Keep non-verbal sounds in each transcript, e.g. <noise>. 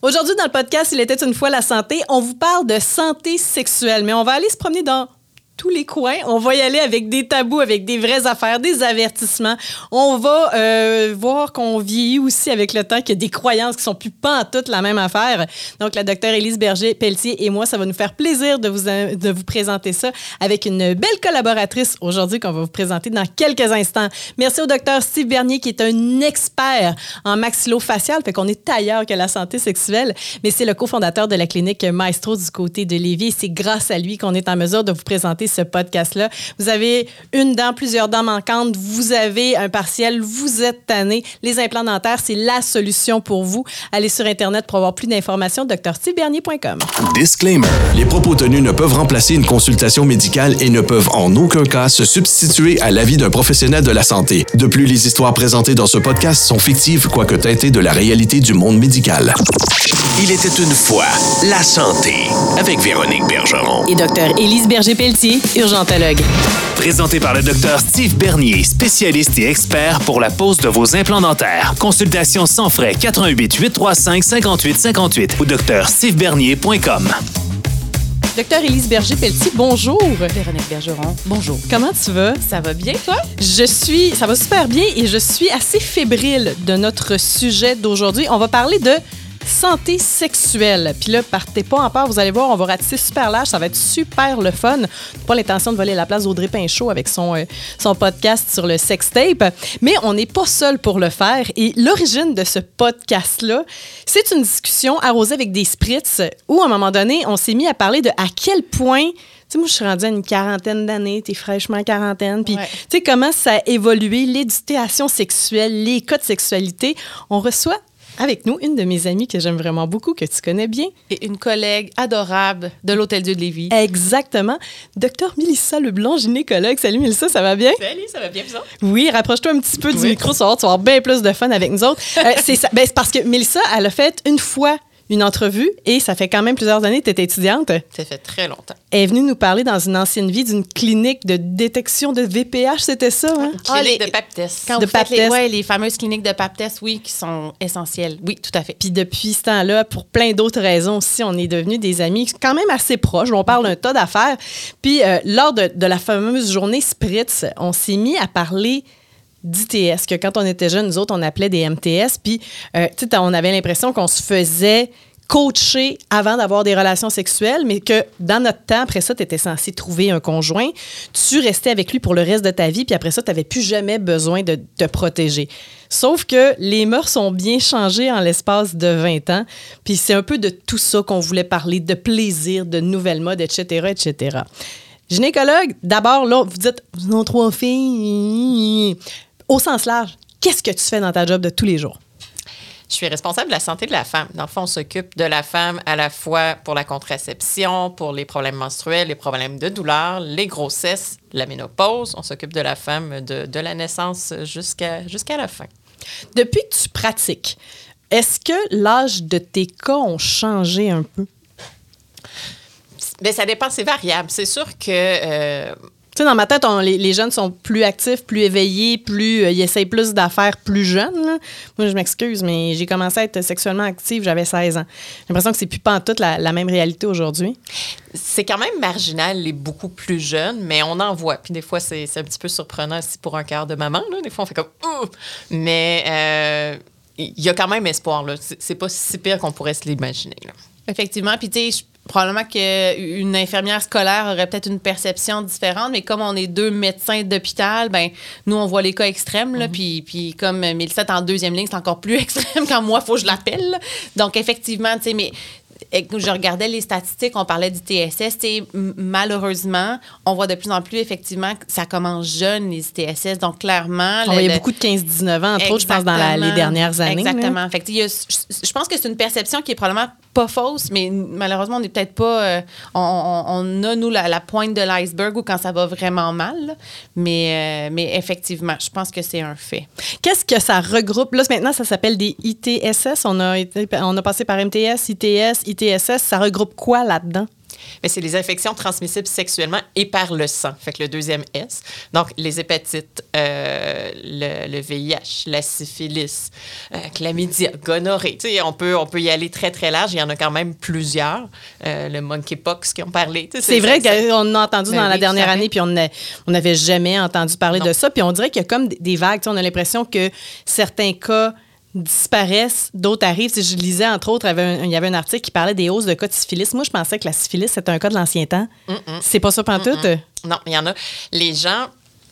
Aujourd'hui, dans le podcast Il était une fois la santé, on vous parle de santé sexuelle, mais on va aller se promener dans tous les coins. On va y aller avec des tabous, avec des vraies affaires, des avertissements. On va euh, voir qu'on vieillit aussi avec le temps, qu'il y a des croyances qui sont plus pas toutes la même affaire. Donc, la docteure Élise Berger-Pelletier et moi, ça va nous faire plaisir de vous, de vous présenter ça avec une belle collaboratrice aujourd'hui qu'on va vous présenter dans quelques instants. Merci au docteur Steve Bernier qui est un expert en maxillofacial, fait qu'on est ailleurs que la santé sexuelle, mais c'est le cofondateur de la clinique Maestro du côté de Lévis. C'est grâce à lui qu'on est en mesure de vous présenter ce podcast-là. Vous avez une dent, plusieurs dents manquantes, vous avez un partiel, vous êtes tanné. Les implants dentaires, c'est la solution pour vous. Allez sur Internet pour avoir plus d'informations, drstibernier.com. Disclaimer. Les propos tenus ne peuvent remplacer une consultation médicale et ne peuvent en aucun cas se substituer à l'avis d'un professionnel de la santé. De plus, les histoires présentées dans ce podcast sont fictives, quoique teintées de la réalité du monde médical. Il était une fois la santé avec Véronique Bergeron. Et docteur Élise Berger-Pelletier, urgentologue. Présenté par le docteur Steve Bernier, spécialiste et expert pour la pose de vos implants dentaires. Consultation sans frais 88 835 58 58 ou docteurstevebernier.com. Docteur Élise Berger-Pelletier, bonjour. Véronique Bergeron, bonjour. Comment tu vas? Ça va bien, toi? Je suis, ça va super bien et je suis assez fébrile de notre sujet d'aujourd'hui. On va parler de santé sexuelle. Puis là, partez pas en part, vous allez voir, on va ratisser super large, ça va être super le fun. Pas l'intention de voler la place d'Audrey Pinchot avec son, euh, son podcast sur le sextape, mais on n'est pas seul pour le faire. Et l'origine de ce podcast-là, c'est une discussion arrosée avec des spritz où, à un moment donné, on s'est mis à parler de à quel point tu sais, moi, je suis rendue à une quarantaine d'années, tu es fraîchement quarantaine. Puis, tu sais, comment ça a évolué, l'éducation sexuelle, les cas de sexualité. On reçoit avec nous une de mes amies que j'aime vraiment beaucoup, que tu connais bien. Et une collègue adorable de l'Hôtel Dieu de Lévis. Exactement. Docteur Mélissa Leblanc, gynécologue. Salut Mélissa, ça va bien? Salut, ça va bien, vous Oui, rapproche-toi un petit peu du micro, ça va, tu vas avoir bien plus de fun avec nous autres. Euh, c'est ben, parce que Mélissa, elle a fait une fois une entrevue et ça fait quand même plusieurs années que tu étais étudiante. Ça fait très longtemps. Elle est venue nous parler dans une ancienne vie d'une clinique de détection de VPH, c'était ça? Hein? Ah, clinique de pap test. Quand de vous les, ouais, les fameuses cliniques de pap test, oui, qui sont essentielles. Oui, tout à fait. Puis depuis ce temps-là, pour plein d'autres raisons aussi, on est devenus des amis quand même assez proches. On parle d'un tas d'affaires. Puis euh, lors de, de la fameuse journée Spritz, on s'est mis à parler d'ITS, que quand on était jeunes, nous autres, on appelait des MTS. Puis, euh, on avait l'impression qu'on se faisait coacher avant d'avoir des relations sexuelles, mais que dans notre temps, après ça, tu étais censé trouver un conjoint. Tu restais avec lui pour le reste de ta vie, puis après ça, tu n'avais plus jamais besoin de te protéger. Sauf que les mœurs ont bien changé en l'espace de 20 ans, puis c'est un peu de tout ça qu'on voulait parler, de plaisir, de nouvelles modes, etc., etc. Gynécologue, d'abord, là, vous dites, avez trois filles. Au sens large, qu'est-ce que tu fais dans ta job de tous les jours? Je suis responsable de la santé de la femme. Dans le fond, on s'occupe de la femme à la fois pour la contraception, pour les problèmes menstruels, les problèmes de douleur, les grossesses, la ménopause. On s'occupe de la femme de, de la naissance jusqu'à jusqu'à la fin. Depuis que tu pratiques, est-ce que l'âge de tes cas ont changé un peu? Bien, ça dépend, c'est variable. C'est sûr que euh, sais, dans ma tête, les, jeunes sont plus actifs, plus éveillés, plus euh, ils essayent plus d'affaires plus jeunes. Moi, je m'excuse, mais j'ai commencé à être sexuellement active, j'avais 16 ans. J'ai l'impression que c'est plus pas en toute la, même réalité aujourd'hui. C'est quand même marginal, les beaucoup plus jeunes, mais on en voit. Puis des fois, c'est un petit peu surprenant aussi pour un cœur de maman. Là. Des fois, on fait comme Mais euh, il y a quand même espoir. C'est pas si pire qu'on pourrait se l'imaginer. Effectivement. Puis, tu sais, probablement qu'une infirmière scolaire aurait peut-être une perception différente, mais comme on est deux médecins d'hôpital, ben nous, on voit les cas extrêmes. Là, mm-hmm. puis, puis comme Mélissa est en deuxième ligne, c'est encore plus <laughs> extrême quand moi, il faut que je l'appelle. Donc, effectivement, tu sais, mais je regardais les statistiques, on parlait du TSS. Malheureusement, on voit de plus en plus effectivement que ça commence jeune, les TSS. Donc, clairement. il y a beaucoup de 15-19 ans, entre autres, je pense, dans les dernières années. Exactement. Fait je, pense que c'est une perception qui est probablement pas fausse, mais malheureusement, on n'est peut-être pas. Euh, on, a, nous, la, pointe de l'iceberg ou quand ça va vraiment mal. Mais, euh, mais effectivement, je pense que c'est un fait. Qu'est-ce que ça regroupe? Là, maintenant, ça s'appelle des ITSS. On a, on a passé par MTS, ITS, ITSS. Ça regroupe quoi là-dedans? Mais c'est les infections transmissibles sexuellement et par le sang. Fait que le deuxième S. Donc, les hépatites, euh, le, le VIH, la syphilis, euh, chlamydia, gonorrhée. Tu sais, on peut, on peut y aller très, très large. Il y en a quand même plusieurs. Euh, le monkeypox qui ont parlé. C'est vrai qu'on a entendu Ben dans la oui, dernière année, puis on n'a- on n'avait jamais entendu parler Non. de ça. Puis on dirait qu'il y a comme des- des vagues. Tu sais, On a l'impression que certains cas disparaissent, d'autres arrivent. Si je lisais, entre autres, il y, avait un, article qui parlait des hausses de cas de syphilis. Moi, je pensais que la syphilis, c'était un cas de l'ancien temps. C'est pas ça pantoute? Non, il y en a. Les gens.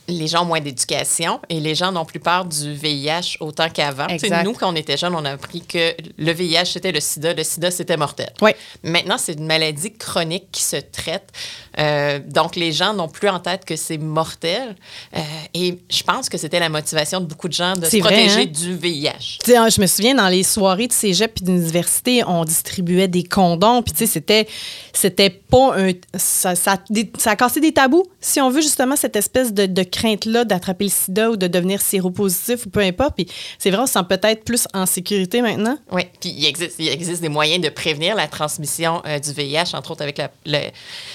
Les gens ont moins d'éducation et les gens n'ont plus peur du VIH autant qu'avant. Nous, quand on était jeunes, on a appris que le VIH, c'était le sida. Le sida, c'était mortel. Oui. Maintenant, c'est une maladie chronique qui se traite. Euh, donc, les gens n'ont plus en tête que c'est mortel. Euh, et je pense que c'était la motivation de beaucoup de gens de se vrai, protéger hein? du VIH. Tu sais, hein, je me souviens, dans les soirées de cégep puis d'université, on distribuait des condoms. Puis, tu sais, c'était, c'était pas un. Ça, ça, a cassé des tabous, si on veut, justement, cette espèce de, de crainte-là d'attraper le sida ou de devenir séropositif ou peu importe. Puis, c'est vrai, on se sent peut-être plus en sécurité maintenant. Oui, puis il existe, il existe des moyens de prévenir la transmission euh, du VIH, entre autres avec la, le-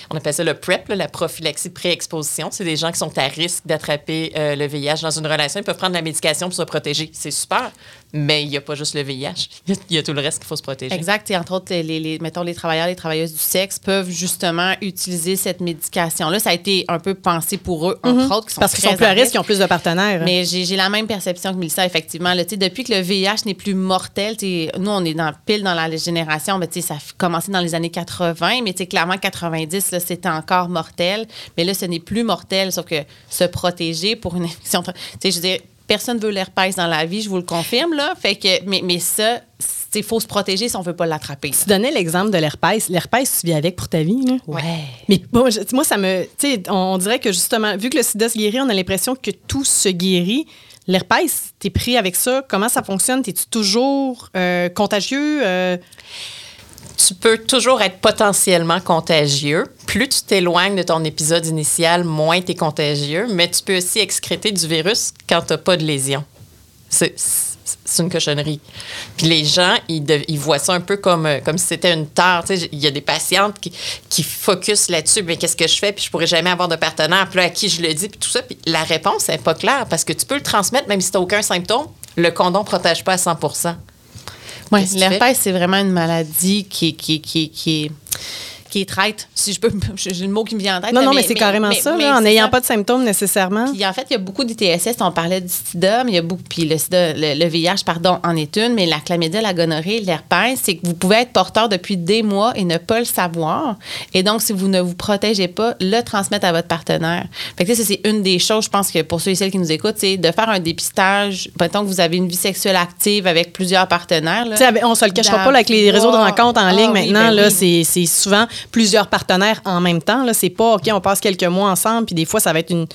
on appelle ça le PrEP, là, la prophylaxie pré-exposition. C'est des gens qui sont à risque d'attraper euh, le VIH dans une relation. Ils peuvent prendre la médication pour se protéger. C'est super, mais il n'y a pas juste le VIH. <laughs> Il y a- tout le reste qu'il faut se protéger. Exact. Et entre autres, les, les- mettons, les travailleurs, les travailleuses du sexe peuvent justement utiliser cette médication-là. Ça a été un peu pensé pour eux, entre autres, qui sont Parce qu'ils sont plus à risque, ils ont plus de partenaires. Mais j'ai j'ai la même perception que Mélissa, effectivement. Là, Tu sais, depuis que le VIH n'est plus mortel, nous, on est dans, pile dans la génération, ben, tu sais, ça a commencé dans les années 80, mais tu sais, clairement, 90, là, c'était encore mortel. Mais là, ce n'est plus mortel, sauf que se protéger pour une infection. Tu sais, je veux dire, personne ne veut l'herpès dans la vie, je vous le confirme, là. Fait que, mais, mais ça, il faut se protéger si on ne veut pas l'attraper. Tu donnais l'exemple de l'herpès. L'herpès, tu vis avec pour ta vie. là? Ouais. Mais je- moi, ça me. Tu sais, on, on dirait que justement, vu que le sida se guérit, on a l'impression que tout se guérit. L'herpès, t'es pris avec ça. Comment ça fonctionne? T'es-tu toujours euh, contagieux? Euh, tu peux toujours être potentiellement contagieux. Plus tu t'éloignes de ton épisode initial, moins tu es contagieux, mais tu peux aussi excréter du virus quand tu n'as pas de lésion. C'est une cochonnerie. Puis les gens, ils, voient ça un peu comme, euh, comme si c'était une tare. Tu sais, Il y a des patientes qui, qui focusent là-dessus. Mais qu'est-ce que je fais? Puis je pourrais jamais avoir de partenaire. Puis à qui je le dis? Puis tout ça. Puis la réponse n'est pas claire parce que tu peux le transmettre même si tu n'as aucun symptôme. Le condom ne protège pas à 100 Tu l'herpès, c'est vraiment une maladie qui, qui, qui, qui est qui est traite, si je peux, <laughs> j'ai le mot qui me vient en tête. non, là, non, mais, c'est carrément mais- ça, mais là, en n'ayant pas de symptômes nécessairement. Puis en fait, il y a beaucoup d'ITSS. On parlait du sida, mais il y a beaucoup. Puis le sida, le, le VIH, pardon, en est une, mais la chlamydia, la gonorrhée, l'herpès, c'est que vous pouvez être porteur depuis des mois et ne pas le savoir. Et donc, si vous ne vous protégez pas, le transmettre à votre partenaire. Fait que ça, c'est une des choses, je pense que pour ceux et celles qui nous écoutent, c'est de faire un dépistage. Mettons que vous avez une vie sexuelle active avec plusieurs partenaires. là. On se le cachera pas là, avec les réseaux de rencontres en Ah ligne oui, maintenant. ben là, oui. c'est souvent plusieurs partenaires en même temps. Là, c'est pas OK, on passe quelques mois ensemble, puis des fois ça va être une,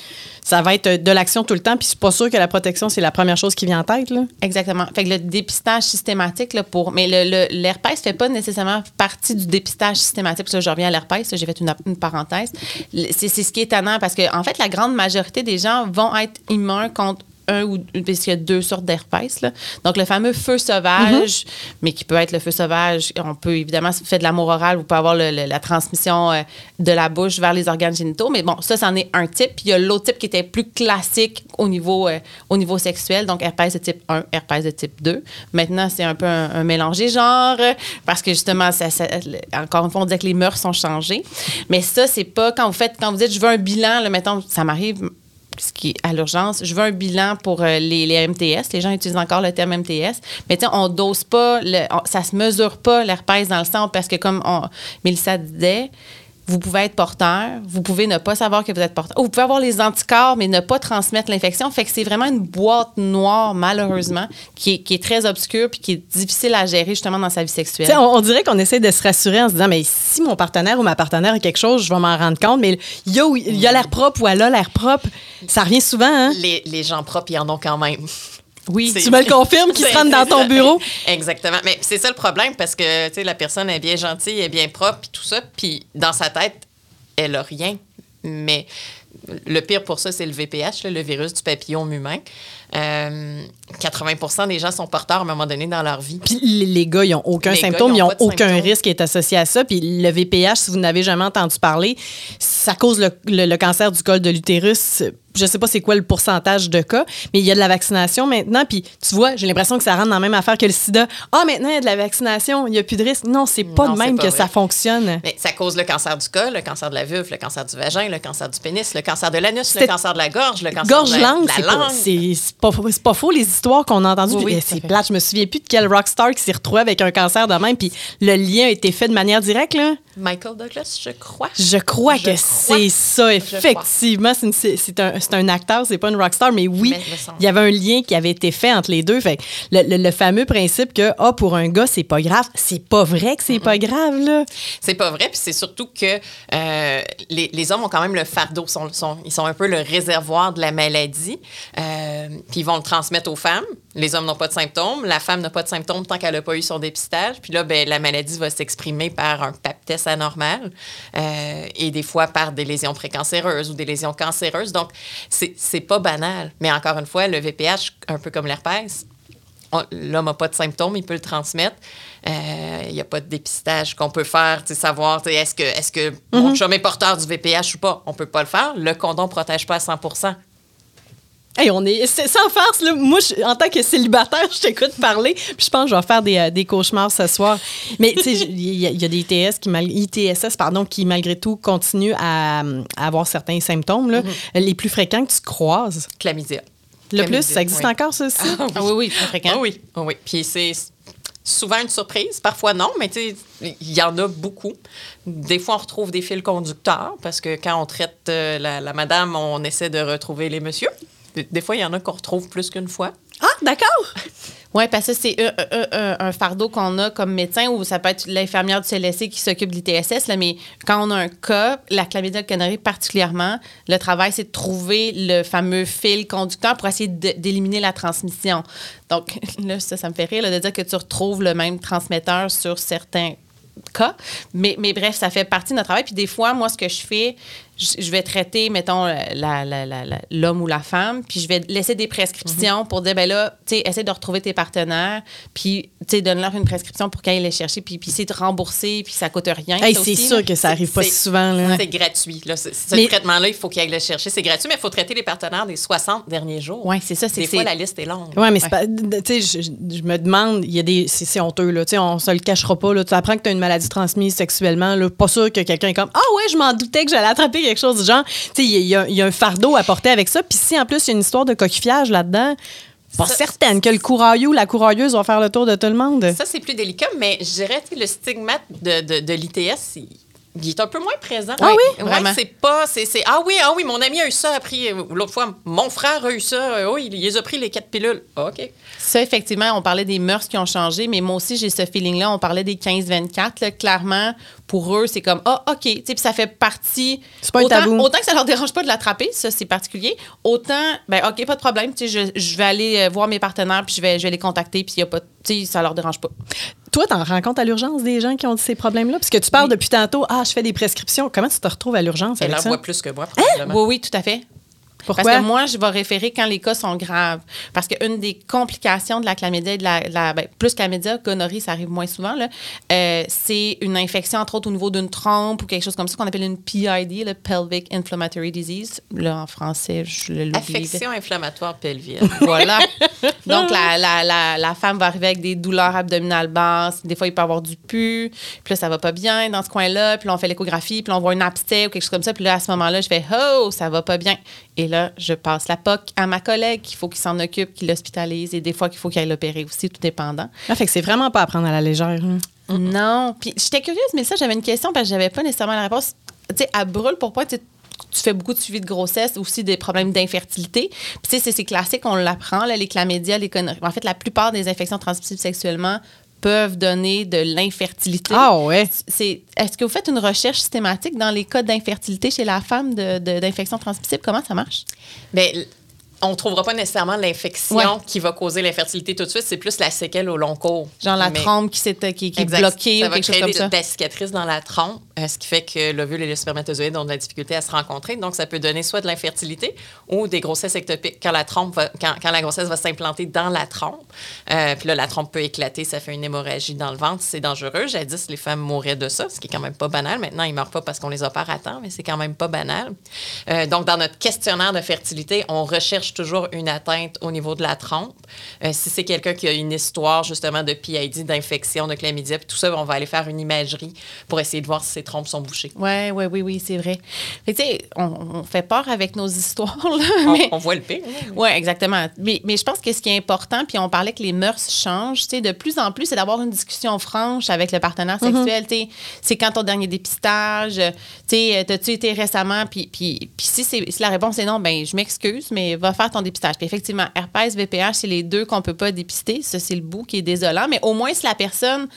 ça va être de l'action tout le temps, puis c'est pas sûr que la protection c'est la première chose qui vient en tête. Là. Exactement. Fait que le dépistage systématique, là, pour. Mais le, le- l'herpès fait pas nécessairement partie du dépistage systématique. Que je reviens à l'herpès, j'ai fait une, parenthèse. C'est ce qui est étonnant parce que, en fait, la grande majorité des gens vont être immuns contre un ou parce qu'il y a deux sortes d'herpès. Donc, le fameux feu sauvage, mais qui peut être le feu sauvage, on peut évidemment, si vous faites de l'amour oral, vous pouvez avoir le- le- la transmission euh, de la bouche vers les organes génitaux. Mais bon, ça, c'en est un type. Puis il y a l'autre type qui était plus classique au niveau, euh, au niveau sexuel, donc herpès de type 1, herpès de type 2. Maintenant, c'est un peu un, un mélangé genre, euh, parce que justement, ça, encore une fois, on disait que les mœurs sont changées. Mais ça, c'est pas quand vous faites, quand vous dites, je veux un bilan, là, mettons, ça m'arrive ce qui à l'urgence. Je veux un bilan pour euh, les, MTS. Les gens utilisent encore le terme MTS. Mais on dose pas, le, on- ça se mesure pas l'herpès dans le sang parce que comme on, disait, vous pouvez être porteur, vous pouvez ne pas savoir que vous êtes porteur. Ou vous pouvez avoir les anticorps, mais ne pas transmettre l'infection. Fait que c'est vraiment une boîte noire, malheureusement, qui est, qui est très obscure puis qui est difficile à gérer justement dans sa vie Tu sexuelle. sais, On, on dirait qu'on essaie de se rassurer en se disant, mais si mon partenaire ou ma partenaire a quelque chose, je vais m'en rendre compte. Mais il y a, il y a l'air propre ou elle a l'air propre. Ça revient souvent. Hein? Les, les gens propres, ils en ont quand même. Oui, C'est- tu me le confirmes qu'ils se rendent dans ton bureau? <laughs> Exactement. Mais c'est ça le problème parce que tu sais, la personne est bien gentille, elle est bien propre, puis tout ça. Puis dans sa tête, elle a rien. Mais le pire pour ça, c'est le VPH, là, le virus du papillome humain. Euh, 80% des gens sont porteurs à un moment donné dans leur vie. Puis les, gars, ils n'ont aucun Les symptôme, ils ils ont n'ont aucun symptômes. risque qui est associé à ça. Puis le VPH, si vous n'avez jamais entendu parler, ça cause le, le- le cancer du col de l'utérus. Je sais pas c'est quoi le pourcentage de cas, mais il y a de la vaccination maintenant. Puis tu vois, j'ai l'impression que ça rentre dans la même affaire que le sida. Ah, maintenant, il y a de la vaccination, il n'y a plus de risque. Non, c'est pas Non, de même pas que vrai. ça fonctionne. Mais ça cause le cancer du col, le cancer de la vulve, le cancer du vagin, le cancer du pénis, le cancer de l'anus, le cancer de la gorge, le cancer Gorge de la, langue, c'est pas, pas, faux les histoires qu'on a entendues. Oui, Puis, oui, eh, c'est plate, je me souviens plus de quel rockstar qui s'est retrouvé avec un cancer de même. Puis le lien a été fait de manière directe. Là. Michael Douglas, je crois. Je crois Je que c'est ça, effectivement. C'est un, c'est un acteur, c'est pas une rockstar, mais oui, il y avait un lien qui avait été fait entre les deux. Fait le, le- le fameux principe que, ah, pour un gars, c'est pas grave, c'est pas vrai que c'est pas grave, là. C'est pas vrai, puis c'est surtout que euh, les, les hommes ont quand même le fardeau, sont, sont- ils sont un peu le réservoir de la maladie, euh, puis ils vont le transmettre aux femmes. Les hommes n'ont pas de symptômes, la femme n'a pas de symptômes tant qu'elle n'a pas eu son dépistage, puis là, ben, la maladie va s'exprimer par un pap test anormal euh, et des fois par des lésions précancéreuses ou des lésions cancéreuses. Donc, c'est pas banal. Mais encore une fois, le VPH, un peu comme l'herpès, l'homme n'a pas de symptômes, il peut le transmettre. Euh, Il n'y a pas de dépistage qu'on peut faire, savoir est-ce que, est que mon chum est porteur du VPH ou pas? On ne peut pas le faire. Le condom ne protège pas à 100 Hey, on est c'est sans farce là. Moi, je- en tant que célibataire, <laughs> je t'écoute parler, puis je pense que je vais faire des, euh, des cauchemars ce soir. Mais tu sais, il y, a- il y a des ITS qui mal- ITSS pardon qui malgré tout continuent à, à avoir certains symptômes là. Les plus fréquents que tu croises. Chlamydia. Le plus, ça existe oui. encore ça aussi. Ah oui, oui, très fréquent. Ah oui, ah oui. Puis c'est souvent une surprise, parfois non, mais tu sais, il y en a beaucoup. Des fois, on retrouve des fils conducteurs parce que quand on traite euh, la, la madame, on essaie de retrouver les messieurs. Des, des fois, il y en a qu'on retrouve plus qu'une fois. Ah, d'accord. <laughs> Oui, parce que c'est un, un- un- un fardeau qu'on a comme médecin ou ça peut être l'infirmière du CLSC qui s'occupe de l'ITSS, là, mais quand on a un cas, la chlamydia canari particulièrement, le travail, c'est de trouver le fameux fil conducteur pour essayer d'éliminer la transmission. Donc, <laughs> là, ça, ça me fait rire là, de dire que tu retrouves le même transmetteur sur certains cas. Mais, mais bref, ça fait partie de notre travail. Puis des fois, moi, ce que je fais, je, vais traiter, mettons, la- la- la- la- l'homme ou la femme, puis je vais laisser des prescriptions pour dire, ben là, tu sais, essaie de retrouver tes partenaires, puis, tu sais, donne-leur une prescription pour qu'ils aillent les chercher, puis, puis c'est de rembourser, puis ça coûte rien. Hey, c'est sûr que ça arrive pas si souvent là. C'est gratuit. Là. Ce Mais- traitement-là, il faut qu'il aille le chercher. C'est gratuit, mais il faut traiter les partenaires des 60 derniers jours. Ouais, c'est ça, c'est Des fois, la liste est longue. Oui, mais c'est pas. Tu sais, je, je me demande, il y a des. C'est c'est honteux, là. Tu sais, on se le cachera pas, là. Tu apprends que tu as une maladie transmise sexuellement, là. Pas sûr que quelqu'un est comme Ah ouais, je m'en doutais que j'allais attraper quelque chose du genre. Tu sais, il y, y y a un fardeau à porter avec ça. Puis si en plus, il y a une histoire de coquillage là-dedans, pas Ça- certaine que le courailleux ou la courailleuse va faire le tour de tout le monde. Ça, c'est plus délicat, mais je dirais que le stigmate de, de, de l'ITS, il, il est un peu moins présent. Ah oui? Ouais, Vraiment. c'est pas. c'est c'est, ah oui, ah oui, mon ami a eu ça, a pris. L'autre fois, mon frère a eu ça. euh, Oui, il, il les a pris les quatre pilules. Ah, OK. Ça, effectivement, on parlait des mœurs qui ont changé, mais moi aussi, j'ai ce feeling-là. On parlait des 15-24. là. Clairement, pour eux, c'est comme, ah, OK. Puis ça fait partie. C'est pas un autant, tabou. Autant que ça leur dérange pas de l'attraper, ça, c'est particulier. Autant, ben, OK, pas de problème. Tu sais, je, je vais aller euh, voir mes partenaires, puis je vais, je vais les contacter, puis il y a pas. Tu sais, ça leur dérange pas. Toi, t'en rencontres à l'urgence des gens qui ont ces problèmes-là? Parce que tu parles depuis tantôt, ah, je fais des prescriptions. Comment tu te retrouves à l'urgence Elle en voit plus que moi, probablement. Oui, oui, tout à fait. Pourquoi? Parce que moi, je vais référer quand les cas sont graves. Parce qu'une des complications de la chlamydia et de la, de la- ben, plus chlamydia, gonorrhée, ça arrive moins souvent, euh, c'est une infection, entre autres, au niveau d'une trompe ou quelque chose comme ça qu'on appelle une PID, le Pelvic Inflammatory Disease. Là, en français, je l'oublie. Affection inflammatoire pelvienne. <laughs> Voilà. Donc, la, la, la, la femme va arriver avec des douleurs abdominales basses. Des fois, il peut avoir du pu. Puis là, ça va pas bien dans ce coin-là. Puis là, on fait l'échographie. Puis là, on voit un abcès ou quelque chose comme ça. Puis là, à ce moment-là, je fais Oh, ça va pas bien. Et là, je passe la POC à ma collègue qu'il faut qu'il s'en occupe, qu'il l'hospitalise. Et des fois, qu'il faut qu'il aille l'opérer aussi, tout dépendant. Ah, fait que c'est vraiment pas à prendre à la légère. Non. Puis j'étais curieuse, mais ça, j'avais une question parce que j'avais pas nécessairement la réponse. Tu sais, à brûle, pourquoi tu fais beaucoup de suivi de grossesse, aussi des problèmes d'infertilité. Puis, tu sais, c'est- classique, on l'apprend, les chlamydia, les conneries. En fait, la plupart des infections transmissibles sexuellement peuvent donner de l'infertilité. Ah ouais. C'est, est-ce que vous faites une recherche systématique dans les cas d'infertilité chez la femme de, de- d'infection transmissible? Comment ça marche? L- on ne trouvera pas nécessairement l'infection Ouais. qui va causer l'infertilité tout de suite, c'est plus la séquelle au long cours. Genre la Mais- trompe qui, s'est- qui, qui est bloquée ça ou va quelque chose comme des, ça. de la cicatrice dans la trompe, euh, ce qui fait que l'ovule et le spermatozoïde ont de la difficulté à se rencontrer. Donc, ça peut donner soit de l'infertilité ou des grossesses ectopiques quand la, trompe va- quand, quand la grossesse va s'implanter dans la trompe. Euh, puis là, la trompe peut éclater, ça fait une hémorragie dans le ventre, c'est dangereux. Jadis, les femmes mouraient de ça, ce qui est quand même pas banal. Maintenant, ils meurent pas parce qu'on les opère à temps, mais c'est quand même pas banal. Euh, donc, dans notre questionnaire de fertilité, on recherche toujours une atteinte au niveau de la trompe. Euh, si c'est quelqu'un qui a une histoire justement de PID, d'infection, de chlamydia, puis tout ça, on va aller faire une imagerie pour essayer de voir si ses trompes sont bouchées. Ouais, ouais, oui, oui, c'est vrai. Tu sais, on, on fait peur avec nos <laughs> histoires, là, mais... on voit le pire. là. Oui, exactement. Mais, mais je pense que ce qui est important, puis on parlait que les mœurs changent, tu sais, de plus en plus, c'est d'avoir une discussion franche avec le partenaire sexuel. tu sais. C'est quand ton dernier dépistage, tu sais, t'as-tu été récemment, puis, puis, puis si, si la réponse est non, ben je m'excuse, mais va faire ton dépistage. Puis effectivement, herpès, VPH, c'est les deux qu'on peut pas dépister. Ça, c'est le bout qui est désolant. Mais au moins, si la personne,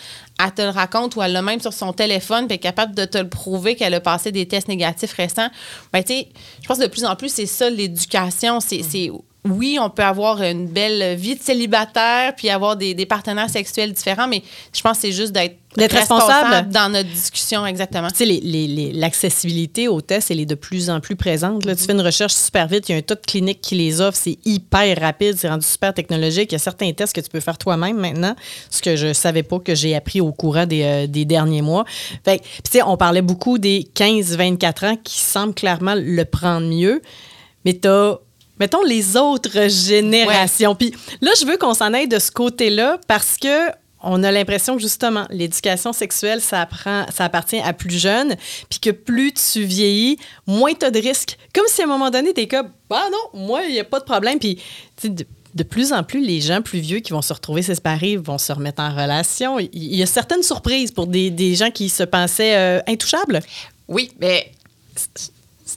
elle te le raconte ou elle l'a même sur son téléphone, puis est capable de te le prouver qu'elle a passé des tests négatifs récents, ben tu sais, je pense que de plus en plus, c'est ça l'éducation. C'est, c'est- oui, on peut avoir une belle vie de célibataire puis avoir des, des partenaires sexuels différents, mais je pense que c'est juste d'être, responsable. dans notre discussion, exactement. Tu sais, l'accessibilité aux tests, elle est de plus en plus présente. Là. Tu fais une recherche super vite, il y a un tas de cliniques qui les offrent, c'est hyper rapide, c'est rendu super technologique. Il y a certains tests que tu peux faire toi-même maintenant, ce que je savais pas que j'ai appris au courant des, euh, des derniers mois. Fait tu sais, on parlait beaucoup des 15-24 ans qui semblent clairement le prendre mieux, mais tu mettons, les autres générations. Puis là, je veux qu'on s'en aille de ce côté-là parce que on a l'impression que justement, l'éducation sexuelle, ça, apprend, ça appartient à plus jeunes, puis que plus tu vieillis, moins tu as de risques. Comme si à un moment donné, tu es comme, ah non, moi, il n'y a pas de problème. Puis, de, de plus en plus, les gens plus vieux qui vont se retrouver séparés vont se remettre en relation. Il il y a certaines surprises pour des, des gens qui se pensaient euh, intouchables. Oui, mais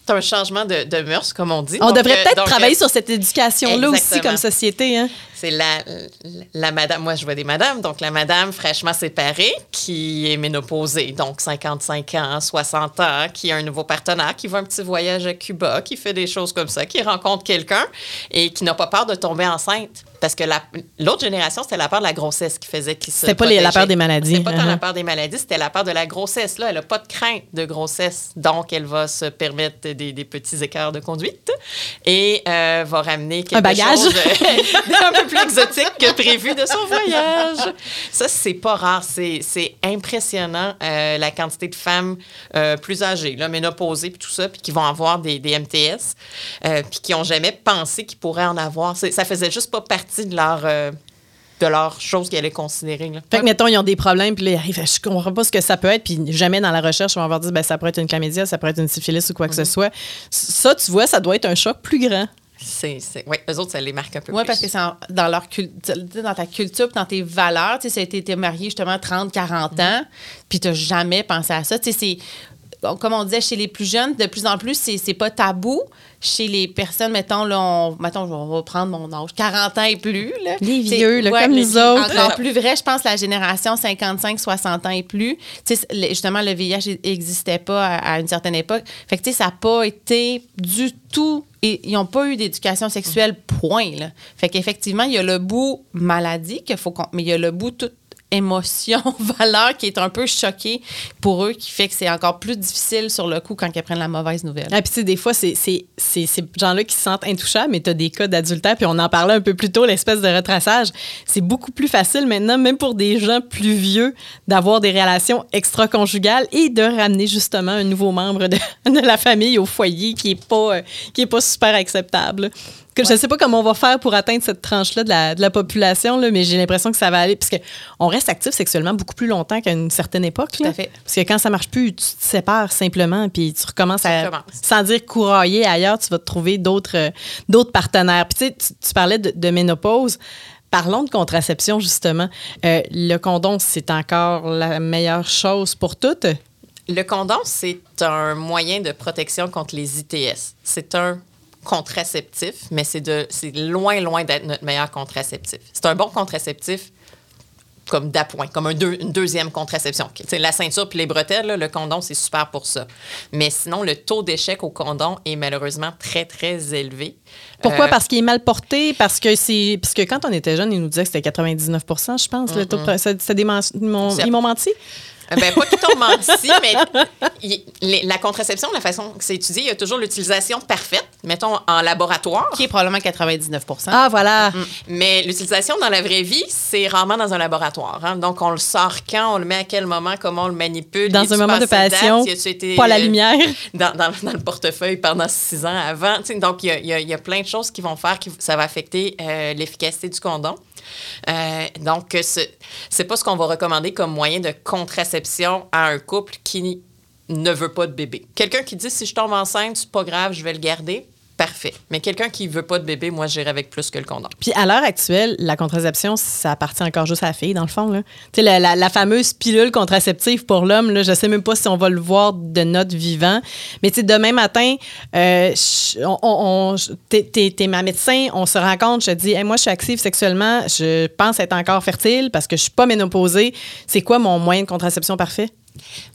c'est- un changement de, de mœurs, comme on dit. On Donc, devrait euh, peut-être travailler euh, sur cette éducation-là aussi comme société. Hein? C'est la, la, la madame, moi je vois des madames, donc la madame fraîchement séparée qui est ménopausée, donc 55 ans, 60 ans, qui a un nouveau partenaire, qui va un petit voyage à Cuba, qui fait des choses comme ça, qui rencontre quelqu'un et qui n'a pas peur de tomber enceinte. Parce que la- l'autre génération, c'était la peur de la grossesse qui faisait qu'ils se C'était pas les- la peur des maladies. C'était pas tant la Uh-huh. peur des maladies, c'était la peur de la grossesse. Là, elle n'a pas de crainte de grossesse, donc elle va se permettre des, des petits écarts de conduite et euh, va ramener quelque bagage. chose <laughs> de- d'un peu plus exotique que prévu de son voyage. Ça, c'est pas rare. C'est impressionnant euh, la quantité de femmes euh, plus âgées, là, ménopausées, puis tout ça, puis qui vont avoir des, des MTS, euh, puis qui n'ont jamais pensé qu'ils pourraient en avoir. Ça faisait juste pas partie de leur, euh, de leur chose qu'ils allaient considérer. là. Fait que, mettons, ils ont des problèmes, puis là, ils arrivent, je comprends pas ce que ça peut être, puis jamais dans la recherche, on va avoir dit, ben, ça pourrait être une chlamydia, ça pourrait être une syphilis ou quoi que ce soit. Ça, tu vois, ça doit être un choc plus grand. C'est, oui, eux autres, ça les marque un peu Oui, plus. parce que c'est dans leur culture, dans ta culture, dans tes valeurs, tu sais, ça a été marié justement 30, 40 ans, puis tu n'as jamais pensé à ça. Tu sais, Comme on disait, chez les plus jeunes, de plus en plus, c'est pas tabou. Chez les personnes, mettons, là, on, mettons, on va prendre mon âge, 40 ans et plus. Là. Les vieux, là, comme les- nous autres. Encore plus vrai, je pense, la génération 55, 60 ans et plus. Le- justement, le VIH n'existait pas à, à une certaine époque. Fait que, ça n'a pas été du tout. et Ils n'ont pas eu d'éducation sexuelle, point. Là. Fait qu'effectivement, il y a le bout maladie, qu'il faut qu'on- mais il y a le bout toute émotion, <laughs> valeur qui est un peu choqué pour eux, qui fait que c'est encore plus difficile sur le coup quand ils apprennent la mauvaise nouvelle. Ah, puis tu sais, des fois, c'est ces gens-là qui se sentent intouchables, mais tu as des cas d'adultère, puis on en parlait un peu plus tôt, l'espèce de retraçage. C'est beaucoup plus facile maintenant, même pour des gens plus vieux, d'avoir des relations extra-conjugales et de ramener justement un nouveau membre de, <laughs> la famille au foyer qui est pas, euh, pas super acceptable. Que Je ne sais pas comment on va faire pour atteindre cette tranche-là de la, de la population, là, mais j'ai l'impression que ça va aller. Parce qu'on reste actif sexuellement beaucoup plus longtemps qu'à une certaine époque. Tout là. à fait. Parce que quand ça marche plus, tu te sépares simplement, puis tu recommences à. Sans dire courailler ailleurs, tu vas te trouver d'autres euh, d'autres partenaires. Puis tu sais, tu, tu parlais de, de ménopause. Parlons de contraception, justement. Euh, le condom, c'est encore la meilleure chose pour toutes. Le condom, c'est un moyen de protection contre les ITS. C'est un contraceptif, mais c'est de c'est loin, loin d'être notre meilleur contraceptif. C'est un bon contraceptif comme d'appoint, comme un deux- une deuxième contraception. La ceinture puis les bretelles, là, le condom, c'est super pour ça. Mais sinon, le taux d'échec au condom est malheureusement très, très élevé. Pourquoi? Euh, Parce qu'il est mal porté? Parce que c'est. Parce que quand on était jeune, ils nous disaient que c'était 99% je pense. le taux de- C'est- Ils m'ont menti? Euh, Ben, pas qu'ils t'ont menti, mais il- les- la contraception, la façon que c'est étudié, il y a toujours l'utilisation parfaite, mettons en laboratoire. Qui est probablement 99 Ah, voilà. Mais l'utilisation dans la vraie vie, c'est rarement dans un laboratoire. hein. Donc, on le sort quand, on le met à quel moment, comment on le manipule. Dans un moment de passion, date? Été, pas la euh, lumière. <laughs> Dans, dans- dans le portefeuille pendant six ans avant. Tu sais, donc, il y y y a plein de choses qui vont faire que ça va affecter euh, l'efficacité du condom. Euh, donc, ce c'est pas ce qu'on va recommander comme moyen de contraception à un couple qui ne veut pas de bébé. Quelqu'un qui dit si je tombe enceinte, c'est pas grave, je vais le garder. Parfait. Mais quelqu'un qui veut pas de bébé, moi, j'irai avec plus que le condom. Puis à l'heure actuelle, la contraception, ça appartient encore juste à la fille, dans le fond. là. Tu sais, la, la- la fameuse pilule contraceptive pour l'homme, là, je sais même pas si on va le voir de notre vivant. Mais tu sais, demain matin, euh, on, t'es, ma médecin, on se rencontre, je te dis, Hey, moi, je suis active sexuellement, je pense être encore fertile parce que je suis pas ménopausée. C'est quoi mon moyen de contraception parfait?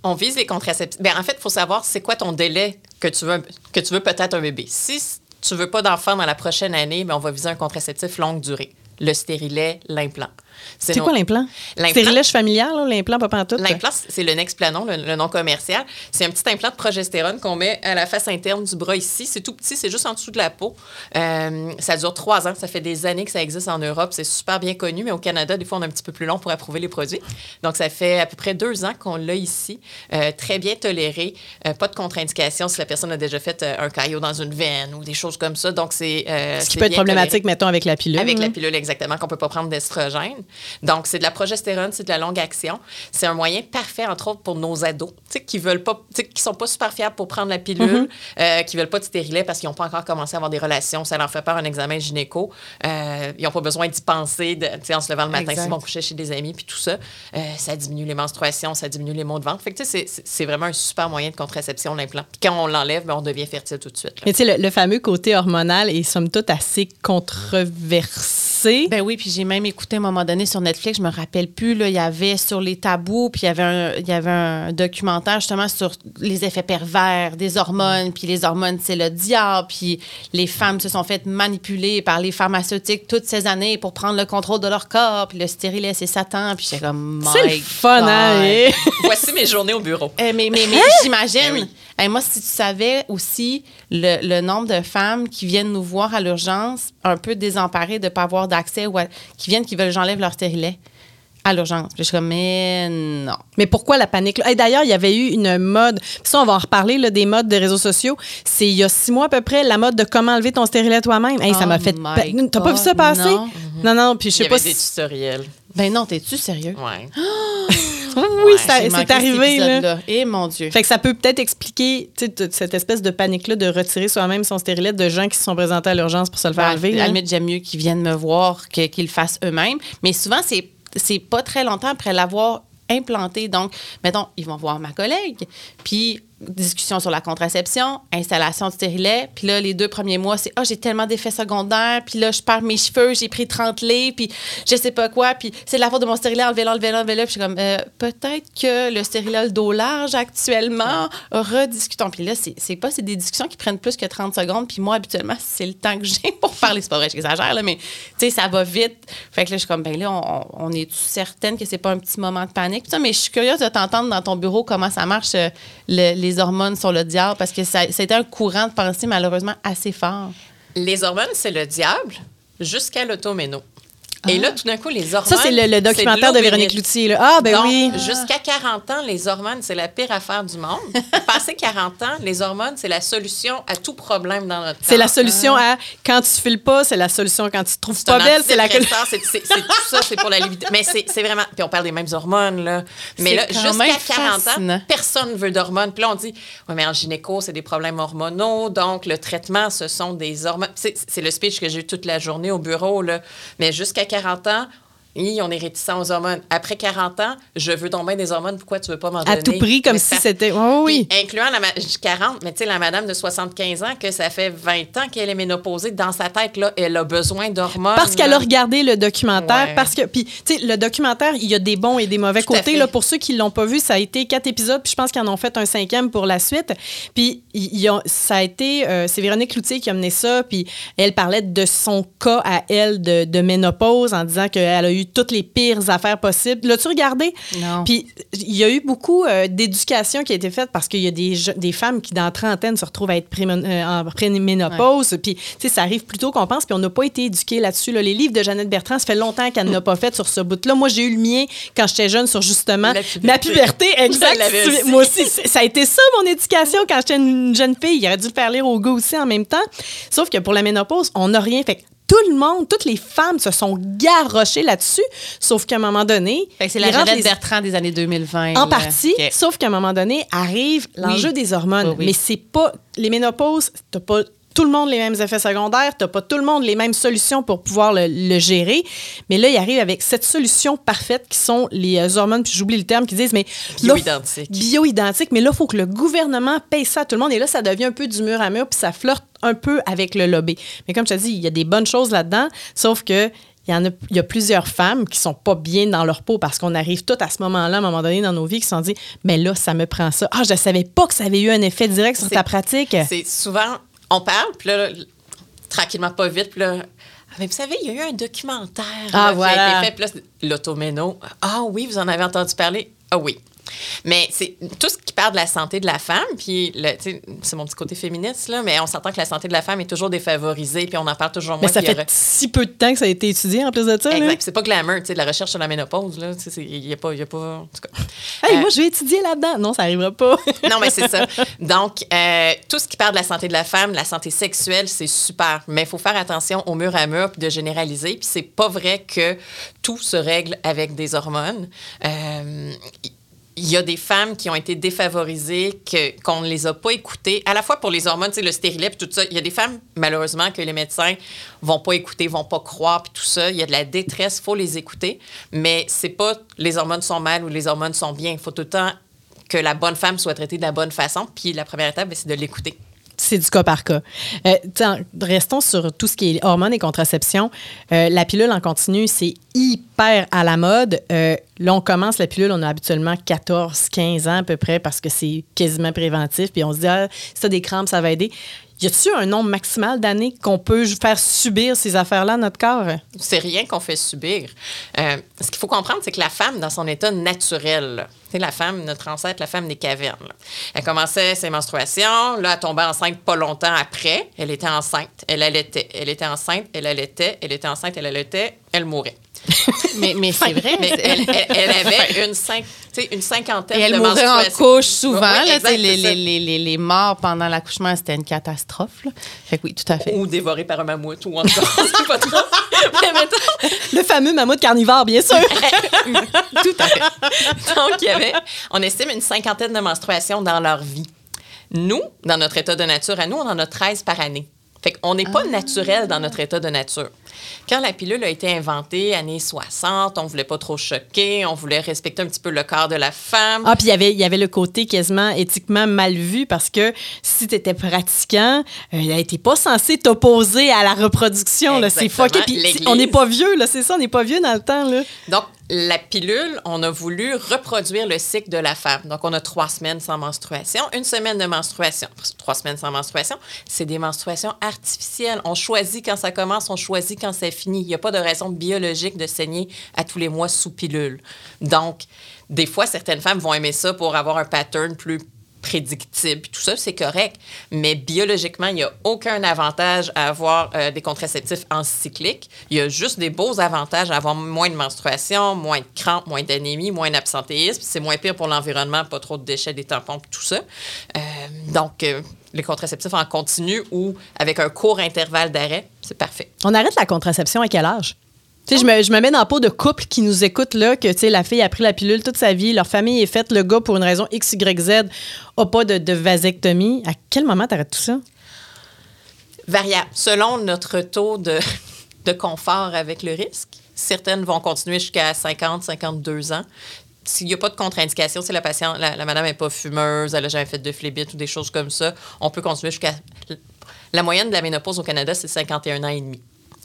On vise les contraceptifs. Ben, en fait, il faut savoir c'est quoi ton délai? Que tu veux, peut-être un bébé. Si tu veux pas d'enfant dans la prochaine année, ben, on va viser un contraceptif longue durée. Le stérilet, l'implant. C'est quoi l'implant? L'implant- Stérilet familial, l'implant, pas pantoute? L'implant, c'est le Nexplanon, le, le nom commercial. C'est un petit implant de progestérone qu'on met à la face interne du bras ici. C'est tout petit, c'est juste en dessous de la peau. Euh, ça dure trois ans. Ça fait des années que ça existe en Europe. C'est super bien connu, mais au Canada, des fois, on est un petit peu plus long pour approuver les produits. Donc, ça fait à peu près deux ans qu'on l'a ici. Euh, très bien toléré. Euh, pas de contre-indication si la personne a déjà fait un caillot dans une veine ou des choses comme ça. Donc, c'est. Ce qui c'est peut être toléré. problématique, mettons, avec la pilule. Avec la pilule, exactement, qu'on peut pas prendre d'estrogène. Donc, c'est de la progestérone, c'est de la longue action. C'est un moyen parfait, entre autres, pour nos ados, tu sais, qui veulent pas, qui sont pas super fiers pour prendre la pilule, euh, qui veulent pas de stérilet parce qu'ils n'ont pas encore commencé à avoir des relations. Ça leur fait peur un examen gynéco. Euh, ils n'ont pas besoin d'y penser, de, tu sais, en se levant le matin, s'ils vont coucher chez des amis, puis tout ça. Euh, ça diminue les menstruations, ça diminue les maux de ventre. Fait que, tu sais, c'est- vraiment un super moyen de contraception, l'implant. Puis quand on l'enlève, ben, on devient fertile tout de suite. là. Mais tu sais, le, le fameux côté hormonal est somme toute assez controversé. Ben oui, puis j'ai même écouté à un moment donné sur Netflix, je me rappelle plus, là, il y avait sur les tabous, puis il y avait un, il y avait un documentaire justement sur les effets pervers des hormones, puis les hormones, c'est le diable, puis les femmes se sont faites manipuler par les pharmaceutiques toutes ces années pour prendre le contrôle de leur corps, puis le stérilet, c'est Satan, puis j'étais comme, c'est le fun, hein? Et- <laughs> Voici mes journées au bureau. Eh, mais mais, mais Hein? j'imagine. Eh oui. Eh, moi, si tu savais aussi le, le nombre de femmes qui viennent nous voir à l'urgence, un peu désemparées de ne pas avoir d'accès ou à- qui viennent, qui veulent que j'enlève leur stérilet à l'urgence. Puis je suis comme, mais non. Mais pourquoi la panique? là? Hey, D'ailleurs, il y avait eu une mode, puis ça, on va en reparler là, des modes des réseaux sociaux. C'est il y a six mois à peu près, la mode de comment enlever ton stérilet toi-même. Hey, ça Oh m'a fait. pa- T'as pas vu ça passer? non. Non, non, puis je Il y sais pas avait des si. tutoriels. Ben non, t'es-tu sérieux? Ouais. <gasps> <laughs> Oui, c'est cet arrivé. Là. épisode-là. Eh mon Dieu. Fait que ça peut peut-être expliquer cette espèce de panique-là de retirer soi-même son stérilet de gens qui se sont présentés à l'urgence pour se le faire enlever. à là. la limite, j'aime mieux qu'ils viennent me voir qu'ils le fassent eux-mêmes. Mais souvent, c'est c'est pas très longtemps après l'avoir implanté. Donc, mettons, ils vont voir ma collègue, puis discussion sur la contraception, installation de stérilet, puis là, les deux premiers mois, c'est « Ah, j'ai tellement d'effets secondaires, puis là, je perds mes cheveux, j'ai pris 30 livres, puis je sais pas quoi, puis c'est de la faute de mon stérilet, enlevez-le, enlevez-le, enlevez-le. » Puis je suis comme Euh, Peut-être que le stérilet le dos large actuellement, rediscutons. » Puis là, c'est c'est pas, c'est des discussions qui prennent plus que 30 secondes, puis moi, habituellement, c'est le temps que j'ai <laughs> pour parler. C'est pas vrai, j'exagère, là, mais tu sais, ça va vite. Fait que là, je suis comme, ben là, on, on est certaine que c'est pas un petit moment de panique? Puis ça, mais je suis curieuse de t'entendre dans ton bureau comment ça marche, euh, le- les hormones sur le diable, parce que c'était un courant de pensée, malheureusement, assez fort. Les hormones, c'est le diable jusqu'à l'automéno. Et là, tout d'un coup, les hormones. Ça, c'est le, le documentaire de l'eau Véronique. Loutier. là. Ah, ben Donc, oui. Jusqu'à 40 ans, les hormones, c'est la pire affaire du monde. <laughs> Passé 40 ans, les hormones, c'est la solution à tout problème dans notre corps. C'est la solution à quand tu files pas, c'est la solution quand tu te trouves pas belle, c'est la c'est tout ça, c'est pour la libido. Mais c'est vraiment. Puis on parle des mêmes hormones, là. Mais là, jusqu'à 40 fascinant. ans, personne ne veut d'hormones. Puis là, on dit, oui, mais en gynéco, c'est des problèmes hormonaux. Donc, le traitement, ce sont des hormones. C'est c'est le speech que j'ai eu toute la journée au bureau, là. Mais jusqu'à 40 ans, hi, on est réticent aux hormones. Après 40 ans, je veux tomber des hormones, pourquoi tu veux pas m'en donner? À tout prix, comme Mais si ça- c'était. Oh, oui. Puis, incluant la ma- je dis 40, mais tu sais, la madame de 75 ans, que ça fait 20 ans qu'elle est ménopausée, dans sa tête, là, elle a besoin d'hormones. Parce qu'elle a regardé le documentaire. Ouais. Parce que, puis, tu sais, le documentaire, il y a des bons et des mauvais Tout côtés. Là, pour ceux qui l'ont pas vu, ça a été quatre épisodes, puis je pense qu'ils en ont fait un cinquième pour la suite. Puis, ils- ils ont- ça a été, euh, c'est Véronique Cloutier qui a mené ça, puis elle parlait de son cas à elle de, de ménopause en disant qu'elle a eu toutes les pires affaires possibles. L'as-tu regardé? Non. Puis, il y a eu beaucoup euh, d'éducation qui a été faite parce qu'il y a des, des femmes qui, dans trentaine, se retrouvent à être euh, en préménopause. Puis, tu sais, ça arrive plus tôt qu'on pense, puis on n'a pas été éduqués là-dessus. là. Les livres de Jeannette Bertrand, ça fait longtemps qu'elle n'a pas fait sur ce bout-là. Moi, j'ai eu le mien quand j'étais jeune sur justement puberté. ma puberté. <laughs> Exact. Aussi. Moi aussi, ça a été ça, mon éducation, quand j'étais une jeune fille. Il aurait dû le faire lire au gars aussi en même temps. Sauf que pour la ménopause, on n'a rien fait. Tout le monde, toutes les femmes se sont garrochées là-dessus, sauf qu'à un moment donné, c'est la Jeannette les- Bertrand des années 2020. en partie, sauf qu'à un moment donné, arrive l'enjeu Oui. des hormones. Oui, oui. Mais c'est pas. Les ménopauses, t'as pas tout le monde les mêmes effets secondaires, t'as pas tout le monde les mêmes solutions pour pouvoir le, le gérer. Mais là, il arrive avec cette solution parfaite qui sont les euh, hormones, puis j'oublie le terme, qui disent, mais. là, Bio-identiques. Bio-identiques, mais là, il faut que le gouvernement paye ça à tout le monde. Et là, ça devient un peu du mur à mur, puis ça flirte un peu avec le lobby. Mais comme je te dis, il y a des bonnes choses là-dedans, sauf que. Il y, en a, il y a plusieurs femmes qui sont pas bien dans leur peau parce qu'on arrive toutes à ce moment-là, à un moment donné dans nos vies, qui se sont dit, mais là, ça me prend ça. Ah, je savais pas que ça avait eu un effet direct sur ta pratique. C'est souvent, on parle, puis là, tranquillement, pas vite, puis là, ah, mais vous savez, il y a eu un documentaire Ah, là, qui a été fait, puis là, c'est l'automéno. Ah oui, vous en avez entendu parler? Ah oui. Mais c'est tout ce qui parle de la santé de la femme, puis c'est mon petit côté féministe, là, mais on s'entend que la santé de la femme est toujours défavorisée, puis on en parle toujours moins. Mais ça fait si peu de temps que ça a été étudié en plus de ça. Exact. C'est pas glamour, tu sais, de la recherche sur la ménopause, là. Il n'y a pas. Y a pas en tout cas. Hey, Euh, moi, je vais étudier là-dedans. Non, ça arrivera pas. <laughs> non, mais c'est ça. <laughs> Donc, euh, tout ce qui parle de la santé de la femme, la santé sexuelle, c'est super. Mais il faut faire attention au mur à mur puis de généraliser. Puis c'est pas vrai que tout se règle avec des hormones. Euh, il y a des femmes qui ont été défavorisées, qu'on ne les a pas écoutées, à la fois pour les hormones, le stérilet, puis tout ça. Il y a des femmes, malheureusement, que les médecins vont pas écouter, vont pas croire, puis tout ça. Il y a de la détresse, faut les écouter. Mais c'est pas les hormones sont mal ou les hormones sont bien. Il faut tout le temps que la bonne femme soit traitée de la bonne façon. Puis la première étape, ben, c'est de l'écouter. C'est du cas par cas. Euh, restons sur tout ce qui est hormones et contraception. Euh, la pilule en continu, c'est hyper à la mode. Euh, là, on commence la pilule, on a habituellement 14, 15 ans à peu près parce que c'est quasiment préventif. Puis on se dit, ah, si t'as des crampes, ça va aider. Y a-tu un nombre maximal d'années qu'on peut faire subir ces affaires-là à notre corps? C'est rien qu'on fait subir. Euh, ce qu'il faut comprendre, c'est que la femme, dans son état naturel, sais, la femme, notre ancêtre, la femme des cavernes, elle commençait ses menstruations, là, elle tombait enceinte pas longtemps après. Elle était enceinte, elle allaitait. Elle était enceinte, elle allaitait, elle était enceinte, elle allaitait, elle mourait. <laughs> Mais, mais c'est vrai. Mais elle, elle- elle avait <laughs> une, cinq, tu sais, une cinquantaine Et elle de mourait en menstruations. couche souvent. Oui, exact, les, les, les, les, les morts pendant l'accouchement, c'était une catastrophe. là. Fait que oui, tout à fait. Ou dévoré par un mammouth, ou en tout cas, c'est pas trop. Mais mettons, Le fameux mammouth carnivore, bien sûr. <laughs> Tout à fait. Donc, il y avait, on estime une cinquantaine de menstruations dans leur vie. Nous, dans notre état de nature, à nous, on en a 13 par année. Fait qu'on n'est pas naturel dans notre état de nature. Quand la pilule a été inventée, années 60, on voulait pas trop choquer, on voulait respecter un petit peu le corps de la femme. Ah, puis il y avait- il y avait le côté quasiment éthiquement mal vu parce que si tu étais pratiquant, euh, n'était pas censé t'opposer à la reproduction. C'est fucké. Puis on n'est pas vieux, là, c'est ça, on n'est pas vieux dans le temps. Là. Donc, la pilule, on a voulu reproduire le cycle de la femme. Donc, on a trois semaines sans menstruation, une semaine de menstruation. Trois semaines sans menstruation, c'est des menstruations artificielles. On choisit quand ça commence, on choisit quand c'est fini. Il n'y a pas de raison biologique de saigner à tous les mois sous pilule. Donc, des fois, certaines femmes vont aimer ça pour avoir un pattern plus prédictible. Tout ça, c'est correct. Mais biologiquement, il n'y a aucun avantage à avoir euh, des contraceptifs encycliques. Il y a juste des beaux avantages à avoir moins de menstruation, moins de crampes, moins d'anémie, moins d'absentéisme. C'est moins pire pour l'environnement, pas trop de déchets, des tampons, tout ça. Euh, donc, euh, les contraceptifs en continu ou avec un court intervalle d'arrêt, c'est parfait. On arrête la contraception à quel âge? Tu sais, je me, mets dans la peau de couple qui nous écoute là, que tu sais, la fille a pris la pilule toute sa vie, leur famille est faite, le gars, pour une raison X, Y, Z, n'a pas de, vasectomie. À quel moment t'arrêtes tout ça? Variable. Selon notre taux de, <laughs> de confort avec le risque. Certaines vont continuer jusqu'à 50, 52 ans. S'il n'y a pas de contre-indication, si la patiente, la, la madame n'est pas fumeuse, elle n'a jamais fait de phlébite ou des choses comme ça, on peut continuer jusqu'à. La moyenne de la ménopause au Canada, c'est 51 ans et demi.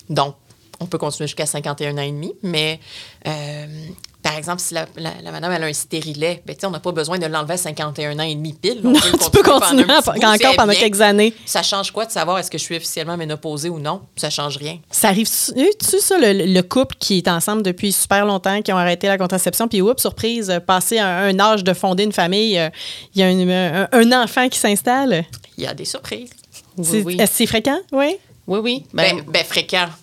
Donc, on peut continuer jusqu'à 51 ans et demi, mais euh, par exemple, si la, la- la madame elle a un stérilet, ben, tu on n'a pas besoin de l'enlever à 51 ans et demi pile. On Non, peut tu peux pendant continuer bout, si encore pendant quelques années. Ça change quoi de savoir est-ce que je suis officiellement ménopausée ou non? Ça change rien. Ça arrive-tu, ça, le, le couple qui est ensemble depuis super longtemps, qui ont arrêté la contraception, puis oups, surprise, euh, passé un, un âge de fonder une famille, euh, il y a une- un, un enfant qui s'installe? Il y a des surprises. Oui, C'est- oui. Est-ce que c'est fréquent? Oui. Oui, oui. Ben, Ben, ben, fréquent.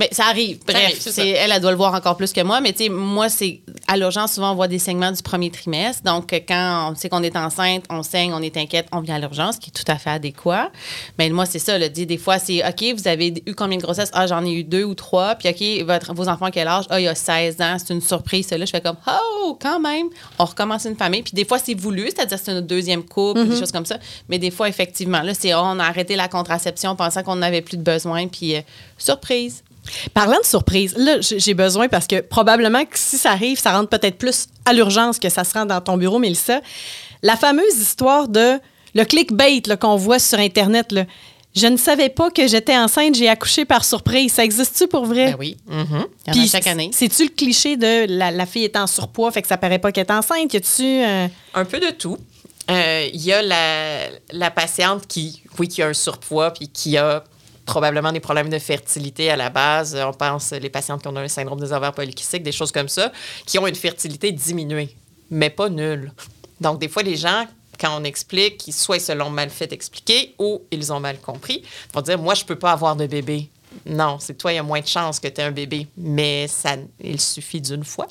Mais ça arrive. Ça Bref, arrive, ça. elle, elle doit le voir encore plus que moi. Mais tu sais, moi, c'est à l'urgence, souvent, on voit des saignements du premier trimestre. Donc, euh, quand on sait qu'on est enceinte, on saigne, on est inquiète, on vient à l'urgence, ce qui est tout à fait adéquat. Mais moi, c'est ça. Là, dit, des fois, c'est OK, vous avez eu combien de grossesses? Ah, j'en ai eu deux ou trois. Puis OK, votre, vos enfants, quel âge? Ah, il y a 16 ans. C'est une surprise. Ça, là, je fais comme, oh, quand même. On recommence une famille. Puis des fois, c'est voulu, c'est-à-dire c'est notre deuxième couple, des choses comme ça. Mais des fois, effectivement, là, c'est oh, on a arrêté la contraception pensant qu'on n'avait plus de besoin. Puis euh, surprise. Parlant de surprise, là, j'ai besoin parce que probablement que si ça arrive, ça rentre peut-être plus à l'urgence que ça se rend dans ton bureau, Mélissa. La fameuse histoire de le clickbait qu'on voit sur Internet. là. Je ne savais pas que j'étais enceinte, j'ai accouché par surprise. Ça existe-tu pour vrai? Ben oui. Mhm. Il y en a Puis chaque année. C'est-tu le cliché de la, la fille est en surpoids, fait que ça paraît pas qu'elle est enceinte? Y a-tu. euh, Un peu de tout. Euh, Il y a la, la patiente qui, oui, qui a un surpoids puis qui a probablement des problèmes de fertilité à la base. On pense les patientes qui ont un syndrome des ovaires polykystiques, des choses comme ça, qui ont une fertilité diminuée, mais pas nulle. Donc, des fois, les gens, quand on explique, soit ils se l'ont mal fait expliquer ou ils ont mal compris, vont dire Moi, je peux pas avoir de bébé. Non, c'est toi, il y a moins de chances que tu aies un bébé, mais ça, il suffit d'une fois.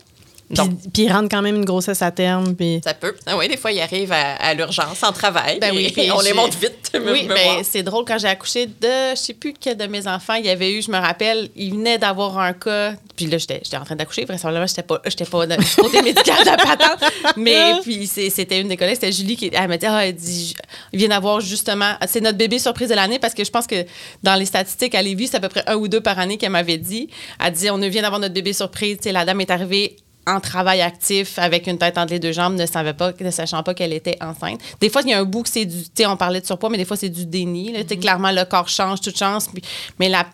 Puis, Donc, puis il rentre quand même une grossesse à terme. Puis... ça peut. Ah oui, des fois, ils arrivent à, à l'urgence en travail. Ben oui, <laughs> on les monte vite. <laughs> Oui, mais voir. c'est drôle quand j'ai accouché de, je sais plus quel de mes enfants, il y avait eu, je me rappelle, il venait d'avoir un cas, puis là j'étais en train d'accoucher, vraisemblablement j'étais pas j'étais pas du côté médical de la patente, mais <laughs> puis c'était une des collègues, c'était Julie qui elle m'a dit ah, elle dit il vient d'avoir justement c'est notre bébé surprise de l'année parce que je pense que dans les statistiques à Lévis, c'est à peu près un ou deux par année qu'elle m'avait dit. Elle dit on vient d'avoir notre bébé surprise, tu sais la dame est arrivée en travail actif avec une tête entre les deux jambes, ne savait pas, ne sachant pas qu'elle était enceinte. Des fois, il y a un bout que c'est du, tu sais, on parlait de surpoids, mais des fois, c'est du déni. là. Sais, Clairement, le corps change, tout change, puis- mais la,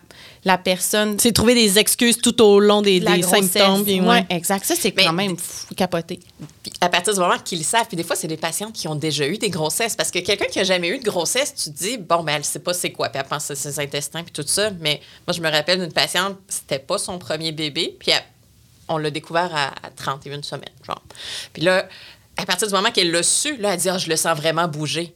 la personne... C'est trouver des excuses tout au long des, des symptômes. puis ouais. exact. Ça, c'est quand même fou, capoté. À partir du moment qu'ils le savent, puis des fois, c'est des patientes qui ont déjà eu des grossesses. Parce que quelqu'un qui a jamais eu de grossesse, tu te dis, bon, ben, elle sait pas c'est quoi, puis elle pense à ses intestins, puis tout ça. Mais moi, je me rappelle d'une patiente, c'était pas son premier bébé, puis elle- on l'a découvert à, à 31 semaines, genre. Puis là, à partir du moment qu'elle l'a su, là, elle dit, ah, je le sens vraiment bouger.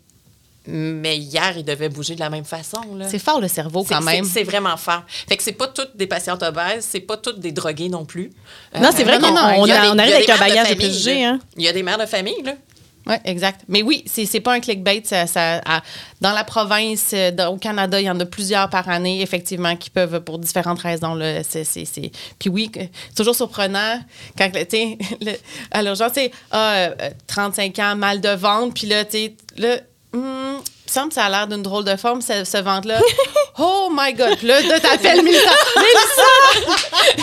Mais hier, il devait bouger de la même façon. C'est fort, le cerveau, quand même. c'est- vraiment fort. Fait que c'est pas toutes des patientes obèses, c'est pas toutes des drogués non plus. Non, c'est vrai non, qu'on on, arrive avec un de bagage de préjugés. Hein? Il y a des mères de famille, là. Oui, exact. Mais oui, c'est pas un clickbait. Ça, dans la province, euh, au Canada, il y en a plusieurs par année, effectivement, qui peuvent, pour différentes raisons. Là, c'est- Puis oui, toujours surprenant quand, tu à l'urgence, <laughs> tu sais, ah, euh, 35 ans, mal de ventre, puis là, tu là, il me semble que ça a l'air d'une drôle de forme, ce, ce ventre-là. oh my God! Puis là, t'appelles Mélissa. Mélissa!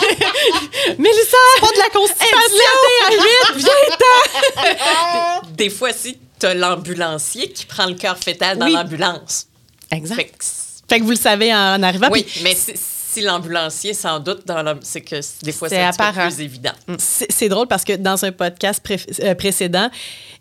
Mélissa! Pas de la constipation! à 8, viens Des fois, si t'as l'ambulancier qui prend le cœur fœtal dans Oui. l'ambulance. Exact. Fait que Fait que vous le savez en arrivant. Oui, puis mais si, si l'ambulancier s'en doute, c'est que des fois, C'est c'est un petit peu apparent. plus évident. C'est c'est drôle parce que dans un podcast pré- euh, précédent,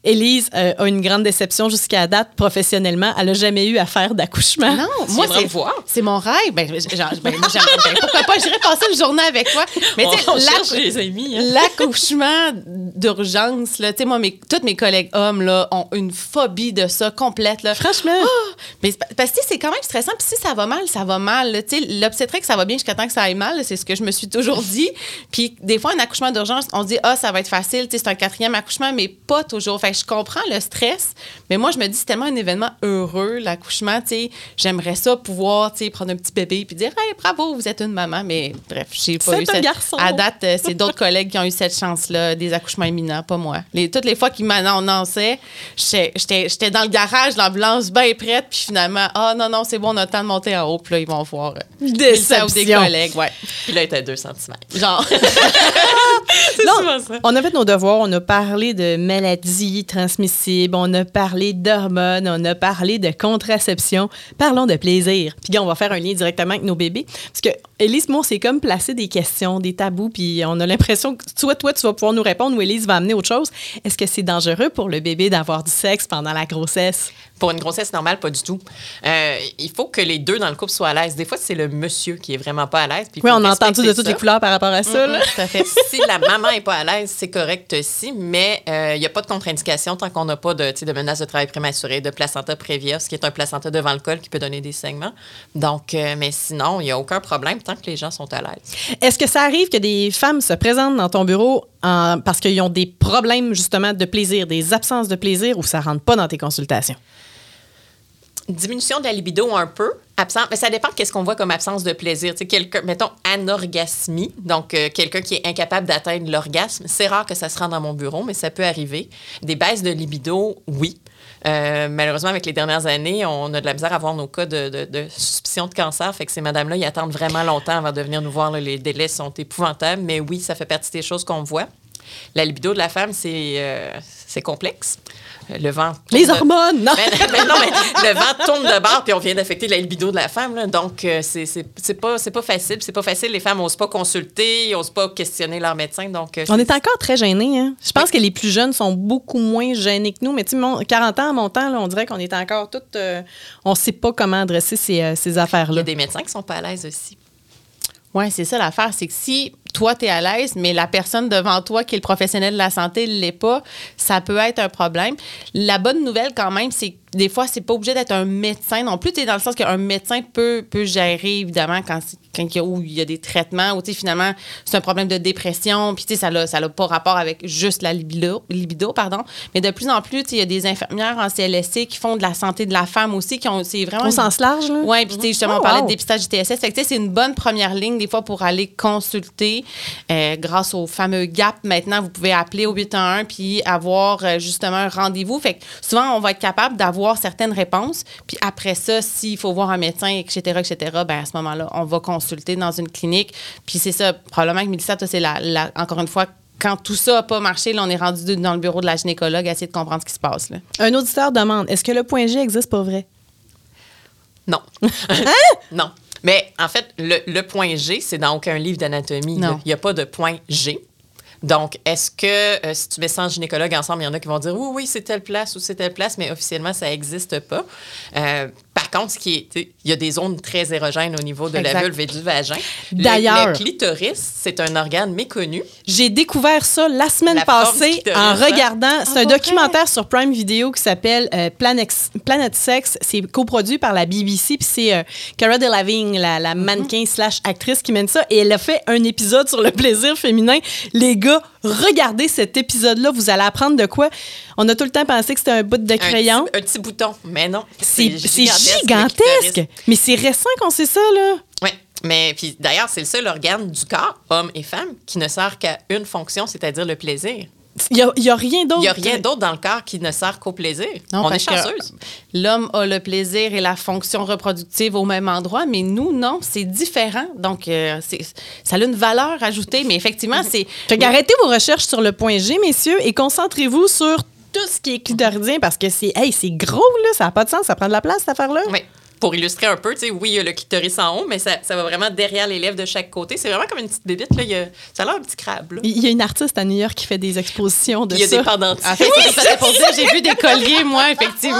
Élise euh, a une grande déception jusqu'à date professionnellement. Elle n'a jamais eu affaire d'accouchement. Non, moi, c'est. C'est mon rêve. Ben, genre, ben, ben, pourquoi pas? J'irais passer une journée avec toi. Mais tu sais, on l'ac- cherche les amis. hein. l'accouchement d'urgence, là, tu sais, moi, mes, tous mes collègues hommes, là, ont une phobie de ça complète, là. Franchement. Ah! Mais parce que c'est quand même stressant. Puis si ça va mal, ça va mal. Tu sais, l'obstétrique, ça va bien jusqu'à temps que ça aille mal. C'est ce que je me suis toujours dit. Puis des fois, un accouchement d'urgence, on dit, ah, ça va être facile. C'est un quatrième accouchement, mais pas toujours. Fait que je comprends le stress. Mais moi, je me dis, c'est tellement un événement heureux, l'accouchement. Tu sais, j'aimerais ça pouvoir, tu sais, prendre un petit bébé puis dire, hey, bravo, vous êtes une maman. Mais bref, j'ai pas eu un cette... garçon. À date, euh, c'est d'autres collègues qui ont eu cette chance-là, des accouchements imminents, pas moi. Les, toutes les fois qu'ils m'annonçaient, j'étais dans le garage, l'ambulance bien prête, puis finalement, ah non, non, c'est bon, on a le temps de monter en haut, puis là, ils vont voir. euh. Ou des collègues, ouais. Puis là, il était à 2 cm. Genre, <laughs> Là, souvent ça. on a fait nos devoirs, on a parlé de maladies transmissibles, on a parlé d'hormones, on a parlé de contraception. Parlons de plaisir. Puis gars, on va faire un lien directement avec nos bébés. Parce que Élise, moi, c'est comme placer des questions, des tabous, puis on a l'impression que soit toi, tu vas pouvoir nous répondre ou Élise va amener autre chose. Est-ce que c'est dangereux pour le bébé d'avoir du sexe pendant la grossesse? Pour une grossesse normale, pas du tout. Euh, il faut que les deux dans le couple soient à l'aise. Des fois, c'est le monsieur qui est vraiment pas à l'aise. Oui, on a entendu de respecter toutes ça. les couleurs par rapport à ça. là. tout à fait. si la maman n'est pas à l'aise, c'est correct aussi, mais euh, il n'y a pas de contre-indication tant qu'on n'a pas de, de menace de travail prématuré, de placenta prévia, ce qui est un placenta devant le col qui peut donner des saignements. Donc, euh, mais sinon, il n'y a aucun problème tant que les gens sont à l'aise. Est-ce que ça arrive que des femmes se présentent dans ton bureau en- parce qu'ils ont des problèmes justement de plaisir, des absences de plaisir ou ça rentre pas dans tes consultations? Diminution de la libido un peu, mais ça dépend qu'est-ce qu'on voit comme absence de plaisir. Tu quelqu'un, mettons, anorgasmie, donc euh, quelqu'un qui est incapable d'atteindre l'orgasme. C'est rare que ça se rende dans mon bureau, mais ça peut arriver. Des baisses de libido, oui. Euh, malheureusement, avec les dernières années, on a de la misère à voir nos cas de, suspicion de cancer. Fait que ces madames-là, ils attendent vraiment longtemps avant de venir nous voir. Les délais sont épouvantables, mais oui, ça fait partie des choses qu'on voit. La libido de la femme, c'est euh, c'est complexe. Le vent. Les de- hormones, non? ben, ben non, mais le vent tourne de bord, puis on vient d'affecter la libido de la femme. là. donc, euh, c'est c'est- c'est pas, c'est pas facile. C'est pas facile. Les femmes n'osent pas consulter, n'osent pas questionner leur médecin. Donc, euh, On est encore très gênés. Hein? Je pense que les plus jeunes sont beaucoup moins gênés que nous. Mais tu sais, mon- 40 ans à mon temps, là, on dirait qu'on est encore toutes. euh, on ne sait pas comment adresser ces, euh, ces il y affaires-là. a des médecins qui sont pas à l'aise aussi. Oui, c'est ça l'affaire. C'est que si toi, tu es à l'aise, mais la personne devant toi, qui est le professionnel de la santé, ne l'est pas, ça peut être un problème. La bonne nouvelle, quand même, c'est que des fois, c'est pas obligé d'être un médecin non plus. Tu dans le sens qu'un médecin peut, peut gérer, évidemment, quand, quand il, y a, où il y a des traitements, ou finalement, c'est un problème de dépression, puis tu sais, ça n'a ça pas rapport avec juste la libido, libido pardon. Mais de plus en plus, il y a des infirmières en CLSC qui font de la santé de la femme aussi, qui ont, c'est vraiment... Au sens large, là? Oui, puis tu sais, justement, Oh, on parlait wow. de dépistage du TSS. C'est une bonne première ligne, des fois, pour aller consulter. Euh, grâce au fameux GAP, maintenant, vous pouvez appeler au 811 puis avoir euh, justement un rendez-vous. Fait que souvent, on va être capable d'avoir certaines réponses. Puis après ça, s'il faut voir un médecin, etc., etc., ben à ce moment-là, on va consulter dans une clinique. Puis c'est ça, probablement que Mélissa, toi, c'est la, la- encore une fois, quand tout ça n'a pas marché, là, on est rendu dans le bureau de la gynécologue à essayer de comprendre ce qui se passe. Là. Un auditeur demande est-ce que le point G existe pour vrai? Non. <laughs> non. Mais en fait, le, le point G, c'est dans aucun livre d'anatomie. Il n'y a pas de point G. Donc, est-ce que euh, si tu mets 100 gynécologues ensemble, il y en a qui vont dire oui, oui, c'est telle place ou c'est telle place, mais officiellement, ça n'existe pas. Euh, par contre, ce qui est, il y a des zones très érogènes au niveau de Exact. la vulve et du vagin. Le- D'ailleurs- le, clitoris, c'est un organe méconnu. J'ai découvert ça la semaine La passée en hein? regardant. C'est Ah, un pas documentaire sur Prime Video qui s'appelle euh, Planet, Planet Sex. C'est coproduit par la BBC. Puis c'est euh, Cara Delevingne, la, Mm-hmm. la mannequin slash actrice qui mène ça. Et elle a fait un épisode sur le plaisir féminin. Les gars, regardez cet épisode-là. Vous allez apprendre de quoi. On a tout le temps pensé que c'était un bout de crayon. un petit bouton, mais non. C'est gigantesque. clitoris. Mais c'est récent qu'on sait ça, là. Oui, mais puis d'ailleurs, c'est le seul organe du corps, homme et femme, qui ne sert qu'à une fonction, c'est-à-dire le plaisir. Il n'y a, il y a rien d'autre. Il n'y a rien d'autre dans le corps qui ne sert qu'au plaisir. Non, On est chanceuse. L'homme a le plaisir et la fonction reproductive au même endroit, mais nous, non, c'est différent. Donc, euh, c'est- ça a une valeur ajoutée, mais effectivement, c'est. <laughs> Fait qu'arrêtez vos recherches sur le point G, messieurs, et concentrez-vous sur tout ce qui est clitoridien parce que c'est hey, c'est gros, là. Ça n'a pas de sens. Ça prend de la place, cette affaire-là. Oui. Pour illustrer un peu, tu sais, oui, il y a le clitoris en haut, mais ça, ça va vraiment derrière les lèvres de chaque côté. C'est vraiment comme une petite bébite. Là. Il y a- ça a l'air un petit crabe. Là. Il y a une artiste à New York qui fait des expositions de Il y a ça. des pendentifs. En fait, c'est ça, j'ai vu des colliers, moi, effectivement.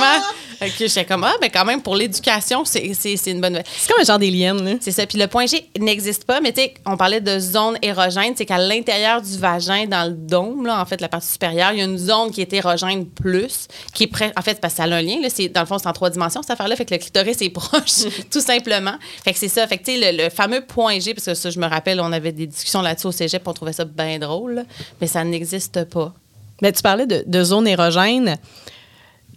Que j'étais comme, ah, mais quand même, pour l'éducation, c'est c'est- c'est une bonne nouvelle. C'est comme un genre d'alien, là. C'est ça. Puis le point G n'existe pas, mais tu sais, on parlait de zone érogène. C'est qu'à l'intérieur du vagin, dans le dôme, là, en fait, la partie supérieure, il y a une zone qui est érogène plus, qui est près. En fait, parce que ça a un lien, là. C'est, dans le fond, c'est en trois dimensions, cette affaire-là. Fait que le clitoris est <laughs> proche, <laughs> tout simplement. Fait que c'est ça. Fait que, tu sais, le, le fameux point G, parce que ça, je me rappelle, on avait des discussions là-dessus au cégep, on trouvait ça bien drôle, là. mais ça n'existe pas. Mais tu parlais de, de zone érogène.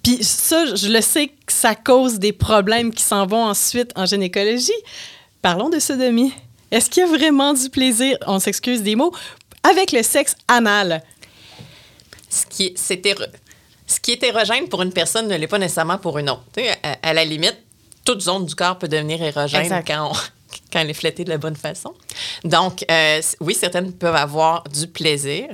Puis ça, je le sais que ça cause des problèmes qui s'en vont ensuite en gynécologie. Parlons de sodomie. Est-ce qu'il y a vraiment du plaisir, on s'excuse des mots, avec le sexe anal? ce qui c'est ce qui est érogène pour une personne ne l'est pas nécessairement pour une autre. À, à la limite, toute zone du corps peut devenir érogène Exact. quand on, quand elle est flattée de la bonne façon. Donc, euh, oui, certaines peuvent avoir du plaisir,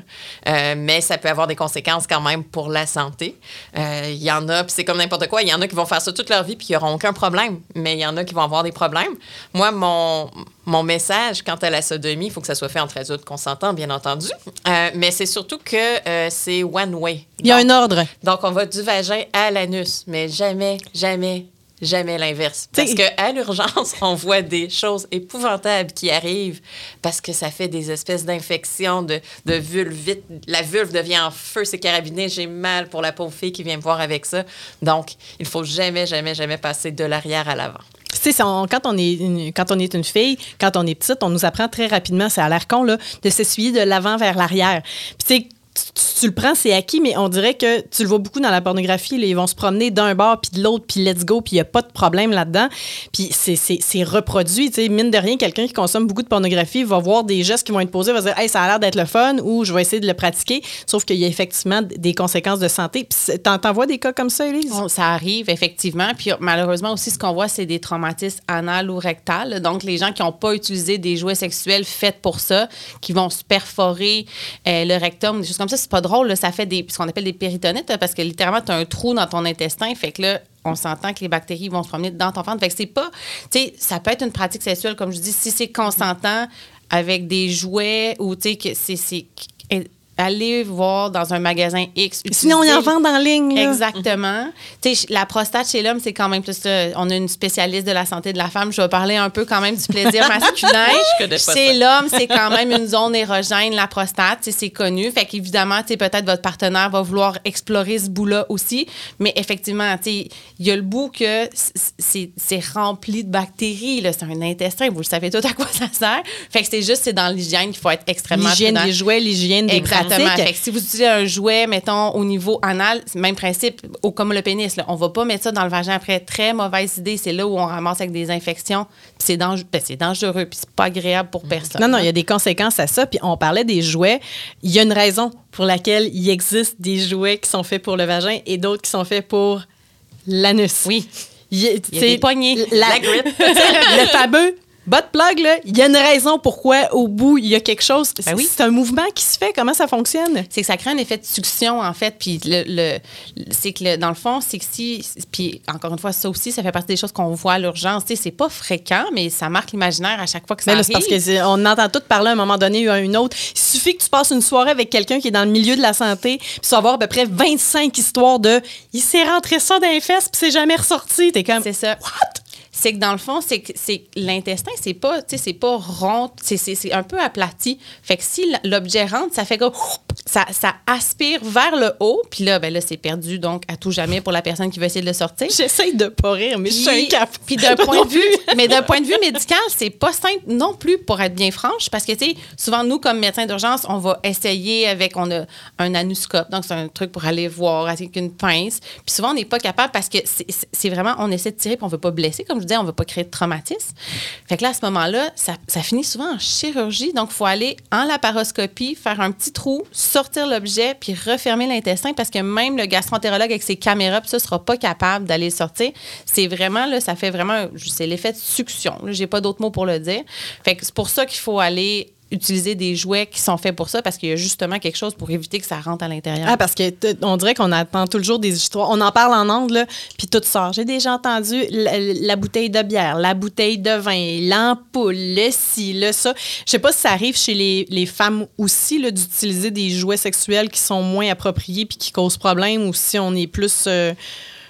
euh, mais ça peut avoir des conséquences quand même pour la santé. Euh, Il y en a, puis c'est comme n'importe quoi, il y en a qui vont faire ça toute leur vie puis qui n'auront aucun problème, mais il y en a qui vont avoir des problèmes. Moi, mon, mon message quant à la sodomie, il faut que ça soit fait entre adultes consentants, bien entendu, mais c'est surtout que c'est one way. Il y a un ordre. donc, on va du vagin à l'anus, mais jamais, jamais, jamais l'inverse. Parce qu'à l'urgence, <laughs> on voit des choses épouvantables qui arrivent parce que ça fait des espèces d'infections de, de vulvite. La vulve devient en feu, c'est carabiné. J'ai mal pour la pauvre fille qui vient me voir avec ça. Donc, il faut jamais, jamais, jamais passer de l'arrière à l'avant. Tu sais, c'est- on- quand, on est une, quand on est une fille, quand on est petite, on nous apprend très rapidement, ça a l'air con, là, de s'essuyer de l'avant vers l'arrière. Puis tu le prends, c'est acquis, mais on dirait que tu le vois beaucoup dans la pornographie. ils vont se promener d'un bord puis de l'autre, puis let's go, puis il n'y a pas de problème là-dedans. Puis c'est- reproduit. Mine de rien, quelqu'un qui consomme beaucoup de pornographie va voir des gestes qui vont être posés, va se dire, hey, ça a l'air d'être le fun, ou je vais essayer de le pratiquer. Sauf qu'il y a effectivement des conséquences de santé. Puis t'en vois des cas comme ça, Elise? Ça arrive, effectivement. Puis malheureusement aussi, ce qu'on voit, c'est des traumatismes anal ou rectal. Donc, les gens qui n'ont pas utilisé des jouets sexuels faits pour ça, qui vont se perforer euh, le rectum, des comme ça, c'est pas drôle. Ça fait des, ce qu'on appelle des péritonites, parce que littéralement, tu as un trou dans ton intestin. Fait que là, on s'entend que les bactéries vont se promener dans ton ventre. Fait que c'est pas, ça peut être une pratique sexuelle, comme je dis, si c'est consentant avec des jouets ou, tu sais, que c'est aller voir dans un magasin X. Sinon, on en vend en ligne. là. Exactement. Tu sais, la prostate chez l'homme, c'est quand même plus. euh, on a une spécialiste de la santé de la femme. Je vais parler un peu quand même du plaisir <laughs> masculin. Je connais pas chez ça. l'homme, c'est quand même une zone érogène, la prostate. C'est connu. Fait qu'évidemment, peut-être votre partenaire va vouloir explorer ce bout-là aussi. Mais effectivement, tu sais, il y a le bout que c'est rempli de bactéries. C'est un intestin. Vous le savez tout à quoi ça sert. Fait que c'est juste, c'est dans l'hygiène qu'il faut être extrêmement L'hygiène des jouets, l'hygiène des Exactement. pratiques. Fait que si vous utilisez un jouet, mettons, au niveau anal, c'est le même principe, au, comme le pénis. Là. On va pas mettre ça dans le vagin après. Très mauvaise idée. C'est là où on ramasse avec des infections. Puis c'est dangereux, ben, c'est dangereux, puis c'est pas agréable pour personne. Non, non, il y a des conséquences à ça. Puis on parlait des jouets. Il y a une raison pour laquelle il existe des jouets qui sont faits pour le vagin et d'autres qui sont faits pour l'anus. Oui. Il y a, Il y a des poignées. La, La grippe. <laughs> le fameux bot plug, là, il y a une raison pourquoi au bout, il y a quelque chose. Ben oui. C'est un mouvement qui se fait. Comment ça fonctionne? C'est que ça crée un effet de succion, en fait. Puis, le, le- c'est que le- dans le fond, c'est que si. Puis, encore une fois, ça aussi, ça fait partie des choses qu'on voit à l'urgence. C'est pas fréquent, mais ça marque l'imaginaire à chaque fois que ça Mais là, arrive. parce que c'est- on entend tout parler à un moment donné, un une autre. Il suffit que tu passes une soirée avec quelqu'un qui est dans le milieu de la santé, puis tu vas avoir à peu près 25 histoires de il s'est rentré ça dans les fesses, puis c'est jamais ressorti. T'es comme C'est ça. C'est que dans le fond, c'est que que l'intestin, c'est pas, c'est pas rond, c'est- un peu aplati. Fait que si l'objet rentre, ça fait comme ça, ça aspire vers le haut, puis là, ben là, c'est perdu donc à tout jamais pour la personne qui veut essayer de le sortir. j'essaye de pas rire, mais je suis un Puis, d'un point de <laughs> vue, mais d'un point de vue médical, c'est pas simple non plus pour être bien franche, parce que tu sais, souvent nous comme médecins d'urgence, on va essayer avec, on a un anuscope, donc c'est un truc pour aller voir avec une pince. Puis souvent on n'est pas capable parce que c'est vraiment, on essaie de tirer, puis on veut pas blesser, comme je on veut pas créer de traumatisme. Fait que là à ce moment-là, ça, finit souvent en chirurgie, donc il faut aller en laparoscopie, faire un petit trou, sortir l'objet, puis refermer l'intestin, parce que même le gastroentérologue avec ses caméras, ça sera pas capable d'aller le sortir. C'est vraiment là, ça fait vraiment, c'est l'effet de succion. J'ai pas d'autres mots pour le dire. Fait que c'est pour ça qu'il faut aller utiliser des jouets qui sont faits pour ça parce qu'il y a justement quelque chose pour éviter que ça rentre à l'intérieur. Ah, parce que on dirait qu'on attend toujours des histoires. On en parle en angle, puis tout sort. J'ai déjà entendu la, bouteille de bière, la bouteille de vin, l'ampoule, le ci, le ça. Je sais pas si ça arrive chez les, les femmes aussi d'utiliser des jouets sexuels qui sont moins appropriés puis qui causent problème ou si on est plus. euh,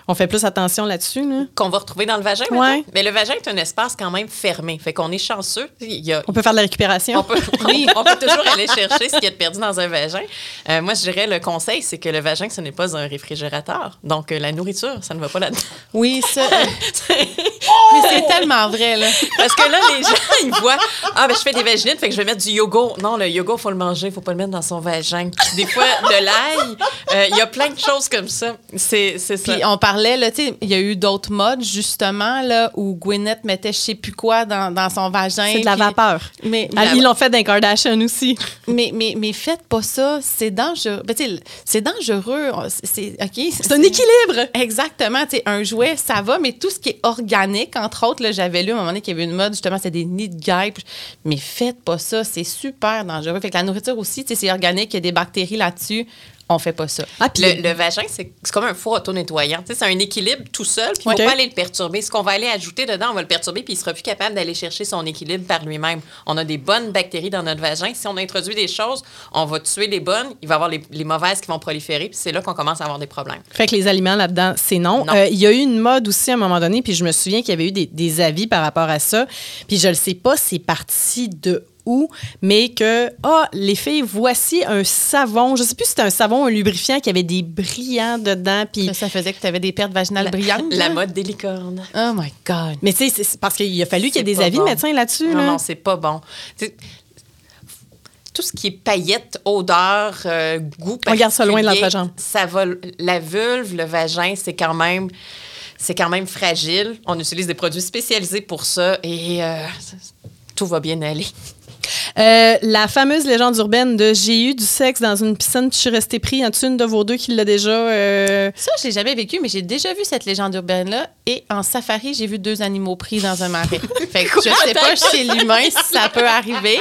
on fait plus attention là-dessus. Là. Qu'on va retrouver dans le vagin, Ouais. Mais le vagin est un espace quand même fermé. Fait qu'on est chanceux. Il y a, On peut faire de la récupération. On peut, <laughs> oui, on peut toujours aller chercher ce qui est perdu dans un vagin. Euh, moi, je dirais le conseil, c'est que le vagin, ce n'est pas un réfrigérateur. Donc, euh, la nourriture, ça ne va pas là-dedans. Oui, ça. euh, <laughs> mais c'est tellement vrai, là. Parce que là, les gens, ils voient Ah, ben, je fais des vaginites, fait que je vais mettre du yogourt. Non, le yogourt, il faut le manger, il faut pas le mettre dans son vagin. Des fois, de l'ail. euh, Il y a plein de choses comme ça. C'est c'est ça. Puis on parlait, là, il y a eu d'autres modes, justement, là, où Gwyneth mettait je sais plus quoi dans, dans son vagin. C'est de la vapeur. Mais, Ah, Ils l'ont fait dans Kardashian aussi. mais, mais, mais faites pas ça, c'est dangereux. Ben, c'est dangereux. C'est? C'est un équilibre. Exactement. Un jouet, ça va, mais tout ce qui est organique, entre autres. J'avais lu à un moment donné qu'il y avait une mode, justement, c'était des nids de guêpes. Mais faites pas ça, c'est super dangereux. Fait que la nourriture aussi, c'est organique, il y a des bactéries là-dessus. On fait pas ça. Ah, Le, le vagin, c'est comme un four auto-nettoyant. C'est un équilibre tout seul, puis il ne faut pas aller le perturber. Ce qu'on va aller ajouter dedans, on va le perturber, puis il sera plus capable d'aller chercher son équilibre par lui-même. On a des bonnes bactéries dans notre vagin. Si on introduit des choses, on va tuer les bonnes, il va y avoir les, les mauvaises qui vont proliférer, puis c'est là qu'on commence à avoir des problèmes. Fait que les aliments là-dedans, c'est non. Euh, Il y a eu une mode aussi à un moment donné, puis je me souviens qu'il y avait eu des, des avis par rapport à ça. Puis je le sais pas, c'est parti de où, mais que, ah, les filles, voici un savon. Je sais plus si c'était un savon, un lubrifiant qui avait des brillants dedans. Puis, Ça, ça faisait que tu avais des pertes vaginales brillantes. La mode des licornes. Oh my God. mais tu sais, c'est- parce qu'il a fallu qu'il y ait des avis bon. de médecins là-dessus. Non, là. non, c'est pas bon. Tout ce qui est paillettes, odeur, euh, goût On garde ça loin de l'entrejambe. Ça va, la vulve, le vagin, c'est quand même, c'est quand même fragile. On utilise des produits spécialisés pour ça et euh, tout va bien aller. Euh, la fameuse légende urbaine de j'ai eu du sexe dans une piscine puis je suis restée pris. A-t-il une de vos deux qui l'a déjà. euh, Ça, je l'ai jamais vécu, mais j'ai déjà vu cette légende urbaine-là. Et en safari, j'ai vu deux animaux pris dans un marais. <laughs> fait que je sais pas chez l'humain si ça peut arriver.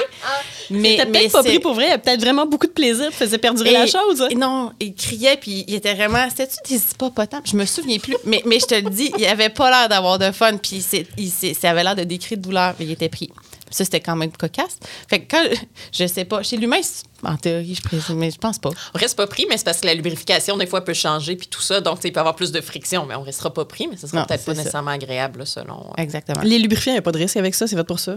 Mais, peut-être pas pris pour vrai, il peut-être vraiment beaucoup de plaisir, faisait perdurer la chose. et non, il criait, puis il était vraiment. C'était-tu des hippopotames? Je me souviens plus. Mais, mais je te le dis, il avait pas l'air d'avoir de fun, puis il, ça avait l'air de cris de douleur, mais il était pris. Ça, c'était quand même cocasse. Fait que quand. <laughs> Je sais pas. Chez l'humain, en théorie, je présume, mais je pense pas. On reste pas pris, mais c'est parce que la lubrification, des fois, peut changer, puis tout ça. Donc, il peut y avoir plus de friction, mais on restera pas pris, mais ce sera peut-être pas ça. nécessairement agréable, là, selon. euh, Exactement. Les lubrifiants, il n'y a pas de risque avec ça, c'est fait pour ça?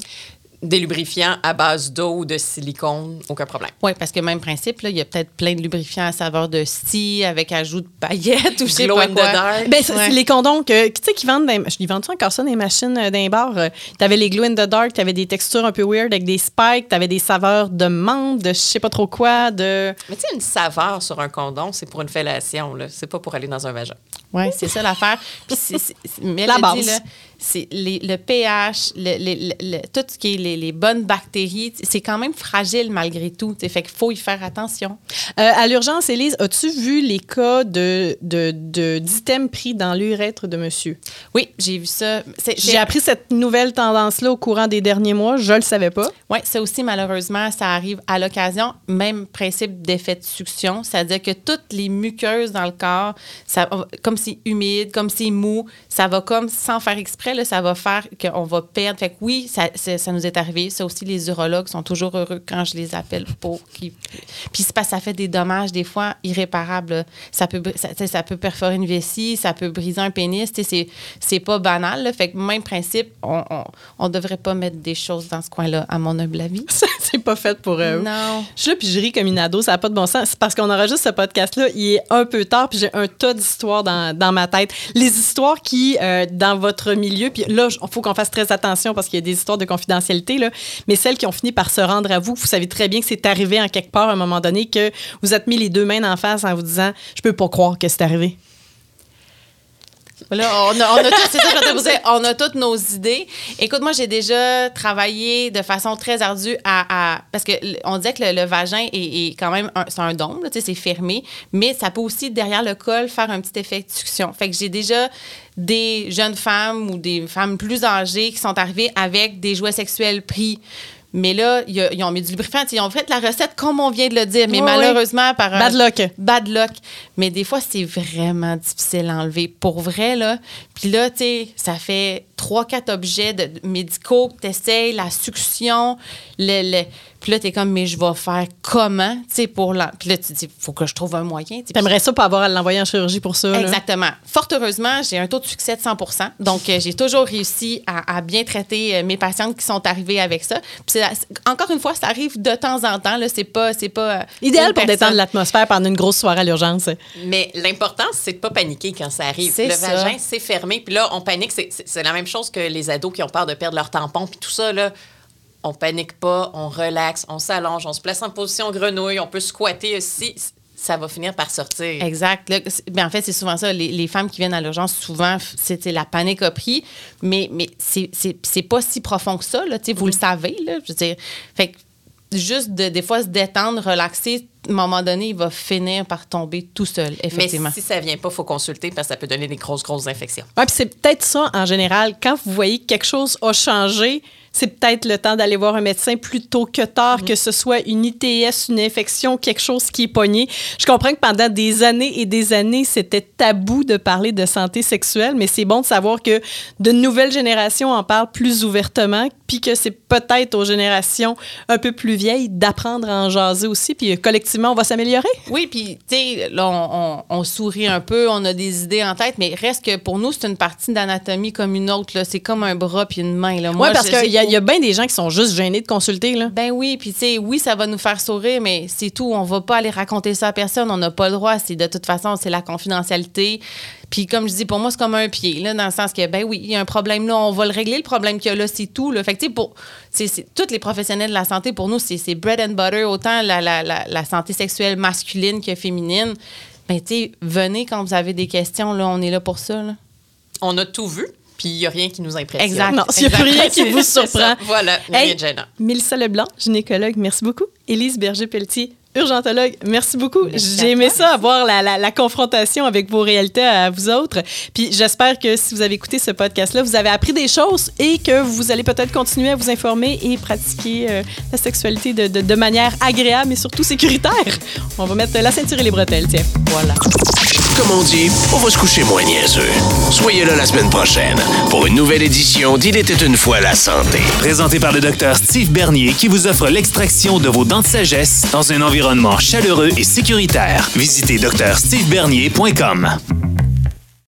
Des lubrifiants à base d'eau ou de silicone, aucun problème. Oui, parce que même principe, là, il y a peut-être plein de lubrifiants à saveur de scie avec ajout de paillettes <laughs> ou je sais pas quoi. Ben, c'est Ouais. c'est les condoms que, tu sais, qui vendent, dans, ils vendent encore ça dans les machines euh, d'un bar. euh, T'avais les glow in the dark, t'avais des textures un peu weird avec des spikes, t'avais des saveurs de menthe, de je sais pas trop quoi, de. Mais tu sais, une saveur sur un condom, c'est pour une fellation, là. C'est pas pour aller dans un vagin. Oui, c'est ça l'affaire. Puis c'est- c'est- c'est- mais elle La base. dit, là, c'est les- le pH, le- le- le- le- tout ce qui est les, les bonnes bactéries, c'est quand même fragile malgré tout. T'sais, Fait qu'il faut y faire attention. Euh, à l'urgence, Élise, as-tu vu les cas de, de, de- d'items pris dans l'urètre de monsieur? Oui, j'ai vu ça. C'est- J'ai c'est- appris cette nouvelle tendance-là au courant des derniers mois. Je le savais pas. Oui, ça aussi, malheureusement, ça arrive à l'occasion. Même principe d'effet de succion, c'est-à-dire que toutes les muqueuses dans le corps, ça, comme c'est humide, comme c'est mou, ça va comme, sans faire exprès, là, ça va faire qu'on va perdre. Fait que oui, ça, ça nous est arrivé. Ça aussi, les urologues sont toujours heureux quand je les appelle pour qu'ils... Puis ça fait des dommages, des fois, irréparables. Ça peut, ça, peut perforer une vessie, ça peut briser un pénis. C'est, c'est pas banal. là. Fait que même principe, on, on, on devrait pas mettre des choses dans ce coin-là, à mon humble avis. <laughs> c'est pas fait pour eux. Non. Je suis là, puis je ris comme une ado, ça n'a pas de bon sens. C'est parce qu'on enregistre ce podcast-là, il est un peu tard, puis j'ai un tas d'histoires dans, dans ma tête. Les histoires qui, euh, dans votre milieu, puis là, il faut qu'on fasse très attention parce qu'il y a des histoires de confidentialité, mais celles qui ont fini par se rendre à vous, vous savez très bien que c'est arrivé en quelque part à un moment donné, que vous êtes mis les deux mains en face en vous disant « Je peux pas croire que c'est arrivé ». Là, on a, on c'est ça toutes nos idées. Écoute, moi, j'ai déjà travaillé de façon très ardue à. parce que on disait que le, vagin est, quand même un, c'est un c'est fermé, mais ça peut aussi, derrière le col, faire un petit effet de. Fait que j'ai déjà des jeunes femmes ou des femmes plus âgées qui sont arrivées avec des jouets sexuels pris. Mais là, ils ont mis du lubrifiant. Ils ont fait la recette comme on vient de le dire, mais Oui, malheureusement, par un- Bad luck. bad luck. Mais des fois, c'est vraiment difficile à enlever. Pour vrai, là. Puis là, tu sais, ça fait trois, quatre objets de- médicaux que tu essayes, la succion, le. le- puis là, tu es comme, mais je vais faire comment, tu sais, pour l'en. Puis là, tu te dis, faut que je trouve un moyen. T'aimerais ça pas avoir à l'envoyer en chirurgie pour ça. là? Exactement. Fort heureusement, j'ai un taux de succès de 100 Donc, euh, j'ai toujours réussi à, à bien traiter euh, mes patientes qui sont arrivées avec ça. Puis, encore une fois, ça arrive de temps en temps. Là, c'est pas, c'est pas. euh, Idéal pour détendre l'atmosphère pendant une grosse soirée à l'urgence. Mais l'important, c'est de pas paniquer quand ça arrive. C'est le ça. vagin, c'est fermé. Puis là, on panique. C'est- C'est c'est la même chose que les ados qui ont peur de perdre leur tampon. Puis tout ça, là, on panique pas, on relaxe, on s'allonge, on se place en position grenouille, on peut squatter aussi. Ça va finir par sortir. Exact. Là, ben, en fait, c'est souvent ça. Les, les femmes qui viennent à l'urgence, souvent, c'est la panique a pris, mais, mais c'est- c'est c'est pas si profond que ça. Là, Vous le savez. Là, je veux dire, fait que juste de, des fois se détendre, relaxer, à un moment donné, il va finir par tomber tout seul, effectivement. Mais si ça vient pas, il faut consulter parce que ça peut donner des grosses, grosses infections. Ouais, c'est peut-être ça en général. Quand vous voyez que quelque chose a changé, c'est peut-être le temps d'aller voir un médecin plus tôt que tard, que ce soit une ITS, une infection, quelque chose qui est pogné. Je comprends que pendant des années et des années, c'était tabou de parler de santé sexuelle, mais c'est bon de savoir que de nouvelles générations en parlent plus ouvertement, puis que c'est peut-être aux générations un peu plus vieilles d'apprendre à en jaser aussi, puis collectivement, on va s'améliorer. Oui, puis, tu sais, là, on, on- on sourit un peu, on a des idées en tête, mais reste que pour nous, c'est une partie d'anatomie comme une autre. C'est comme un bras puis une main. Là. Parce qu'il y a, y a bien des gens qui sont juste gênés de consulter. Là. Ben oui, puis tu sais, oui, ça va nous faire sourire, mais c'est tout. On va pas aller raconter ça à personne. On n'a pas le droit. C'est de toute façon, c'est la confidentialité. Puis comme je dis, pour moi, c'est comme un pied, là, dans le sens que, ben oui, il y a un problème là, on va le régler. Le problème qu'il y a là, c'est tout. Là. Fait que tu sais, pour c'est, c'est- tous les professionnels de la santé, pour nous, c'est, c'est bread and butter, autant la, la, la, la santé sexuelle masculine que féminine. Ben tu sais, venez quand vous avez des questions, là, on est là pour ça. Là. On a tout vu, puis il n'y a rien qui nous impressionne. Exact. Non, s'il n'y a plus rien qui vous <laughs> surprend. ça. Voilà, il Hey, rien de gênant. Mélissa Leblanc, gynécologue, merci beaucoup. Élise Berger-Pelletier, urgentologue, merci beaucoup. J'ai aimé ça, avoir la, la- la confrontation avec vos réalités à vous autres. Puis j'espère que si vous avez écouté ce podcast-là, vous avez appris des choses et que vous allez peut-être continuer à vous informer et pratiquer euh, la sexualité de, de- de manière agréable et surtout sécuritaire. On va mettre la ceinture et les bretelles, tiens. Voilà. Comme on dit, on va se coucher moins niaiseux. Soyez là la semaine prochaine pour une nouvelle édition d'Il était une fois la santé. Présenté par le docteur Steve Bernier qui vous offre l'extraction de vos dents de sagesse dans un chaleureux et sécuritaire. Visitez drstevebernier.com.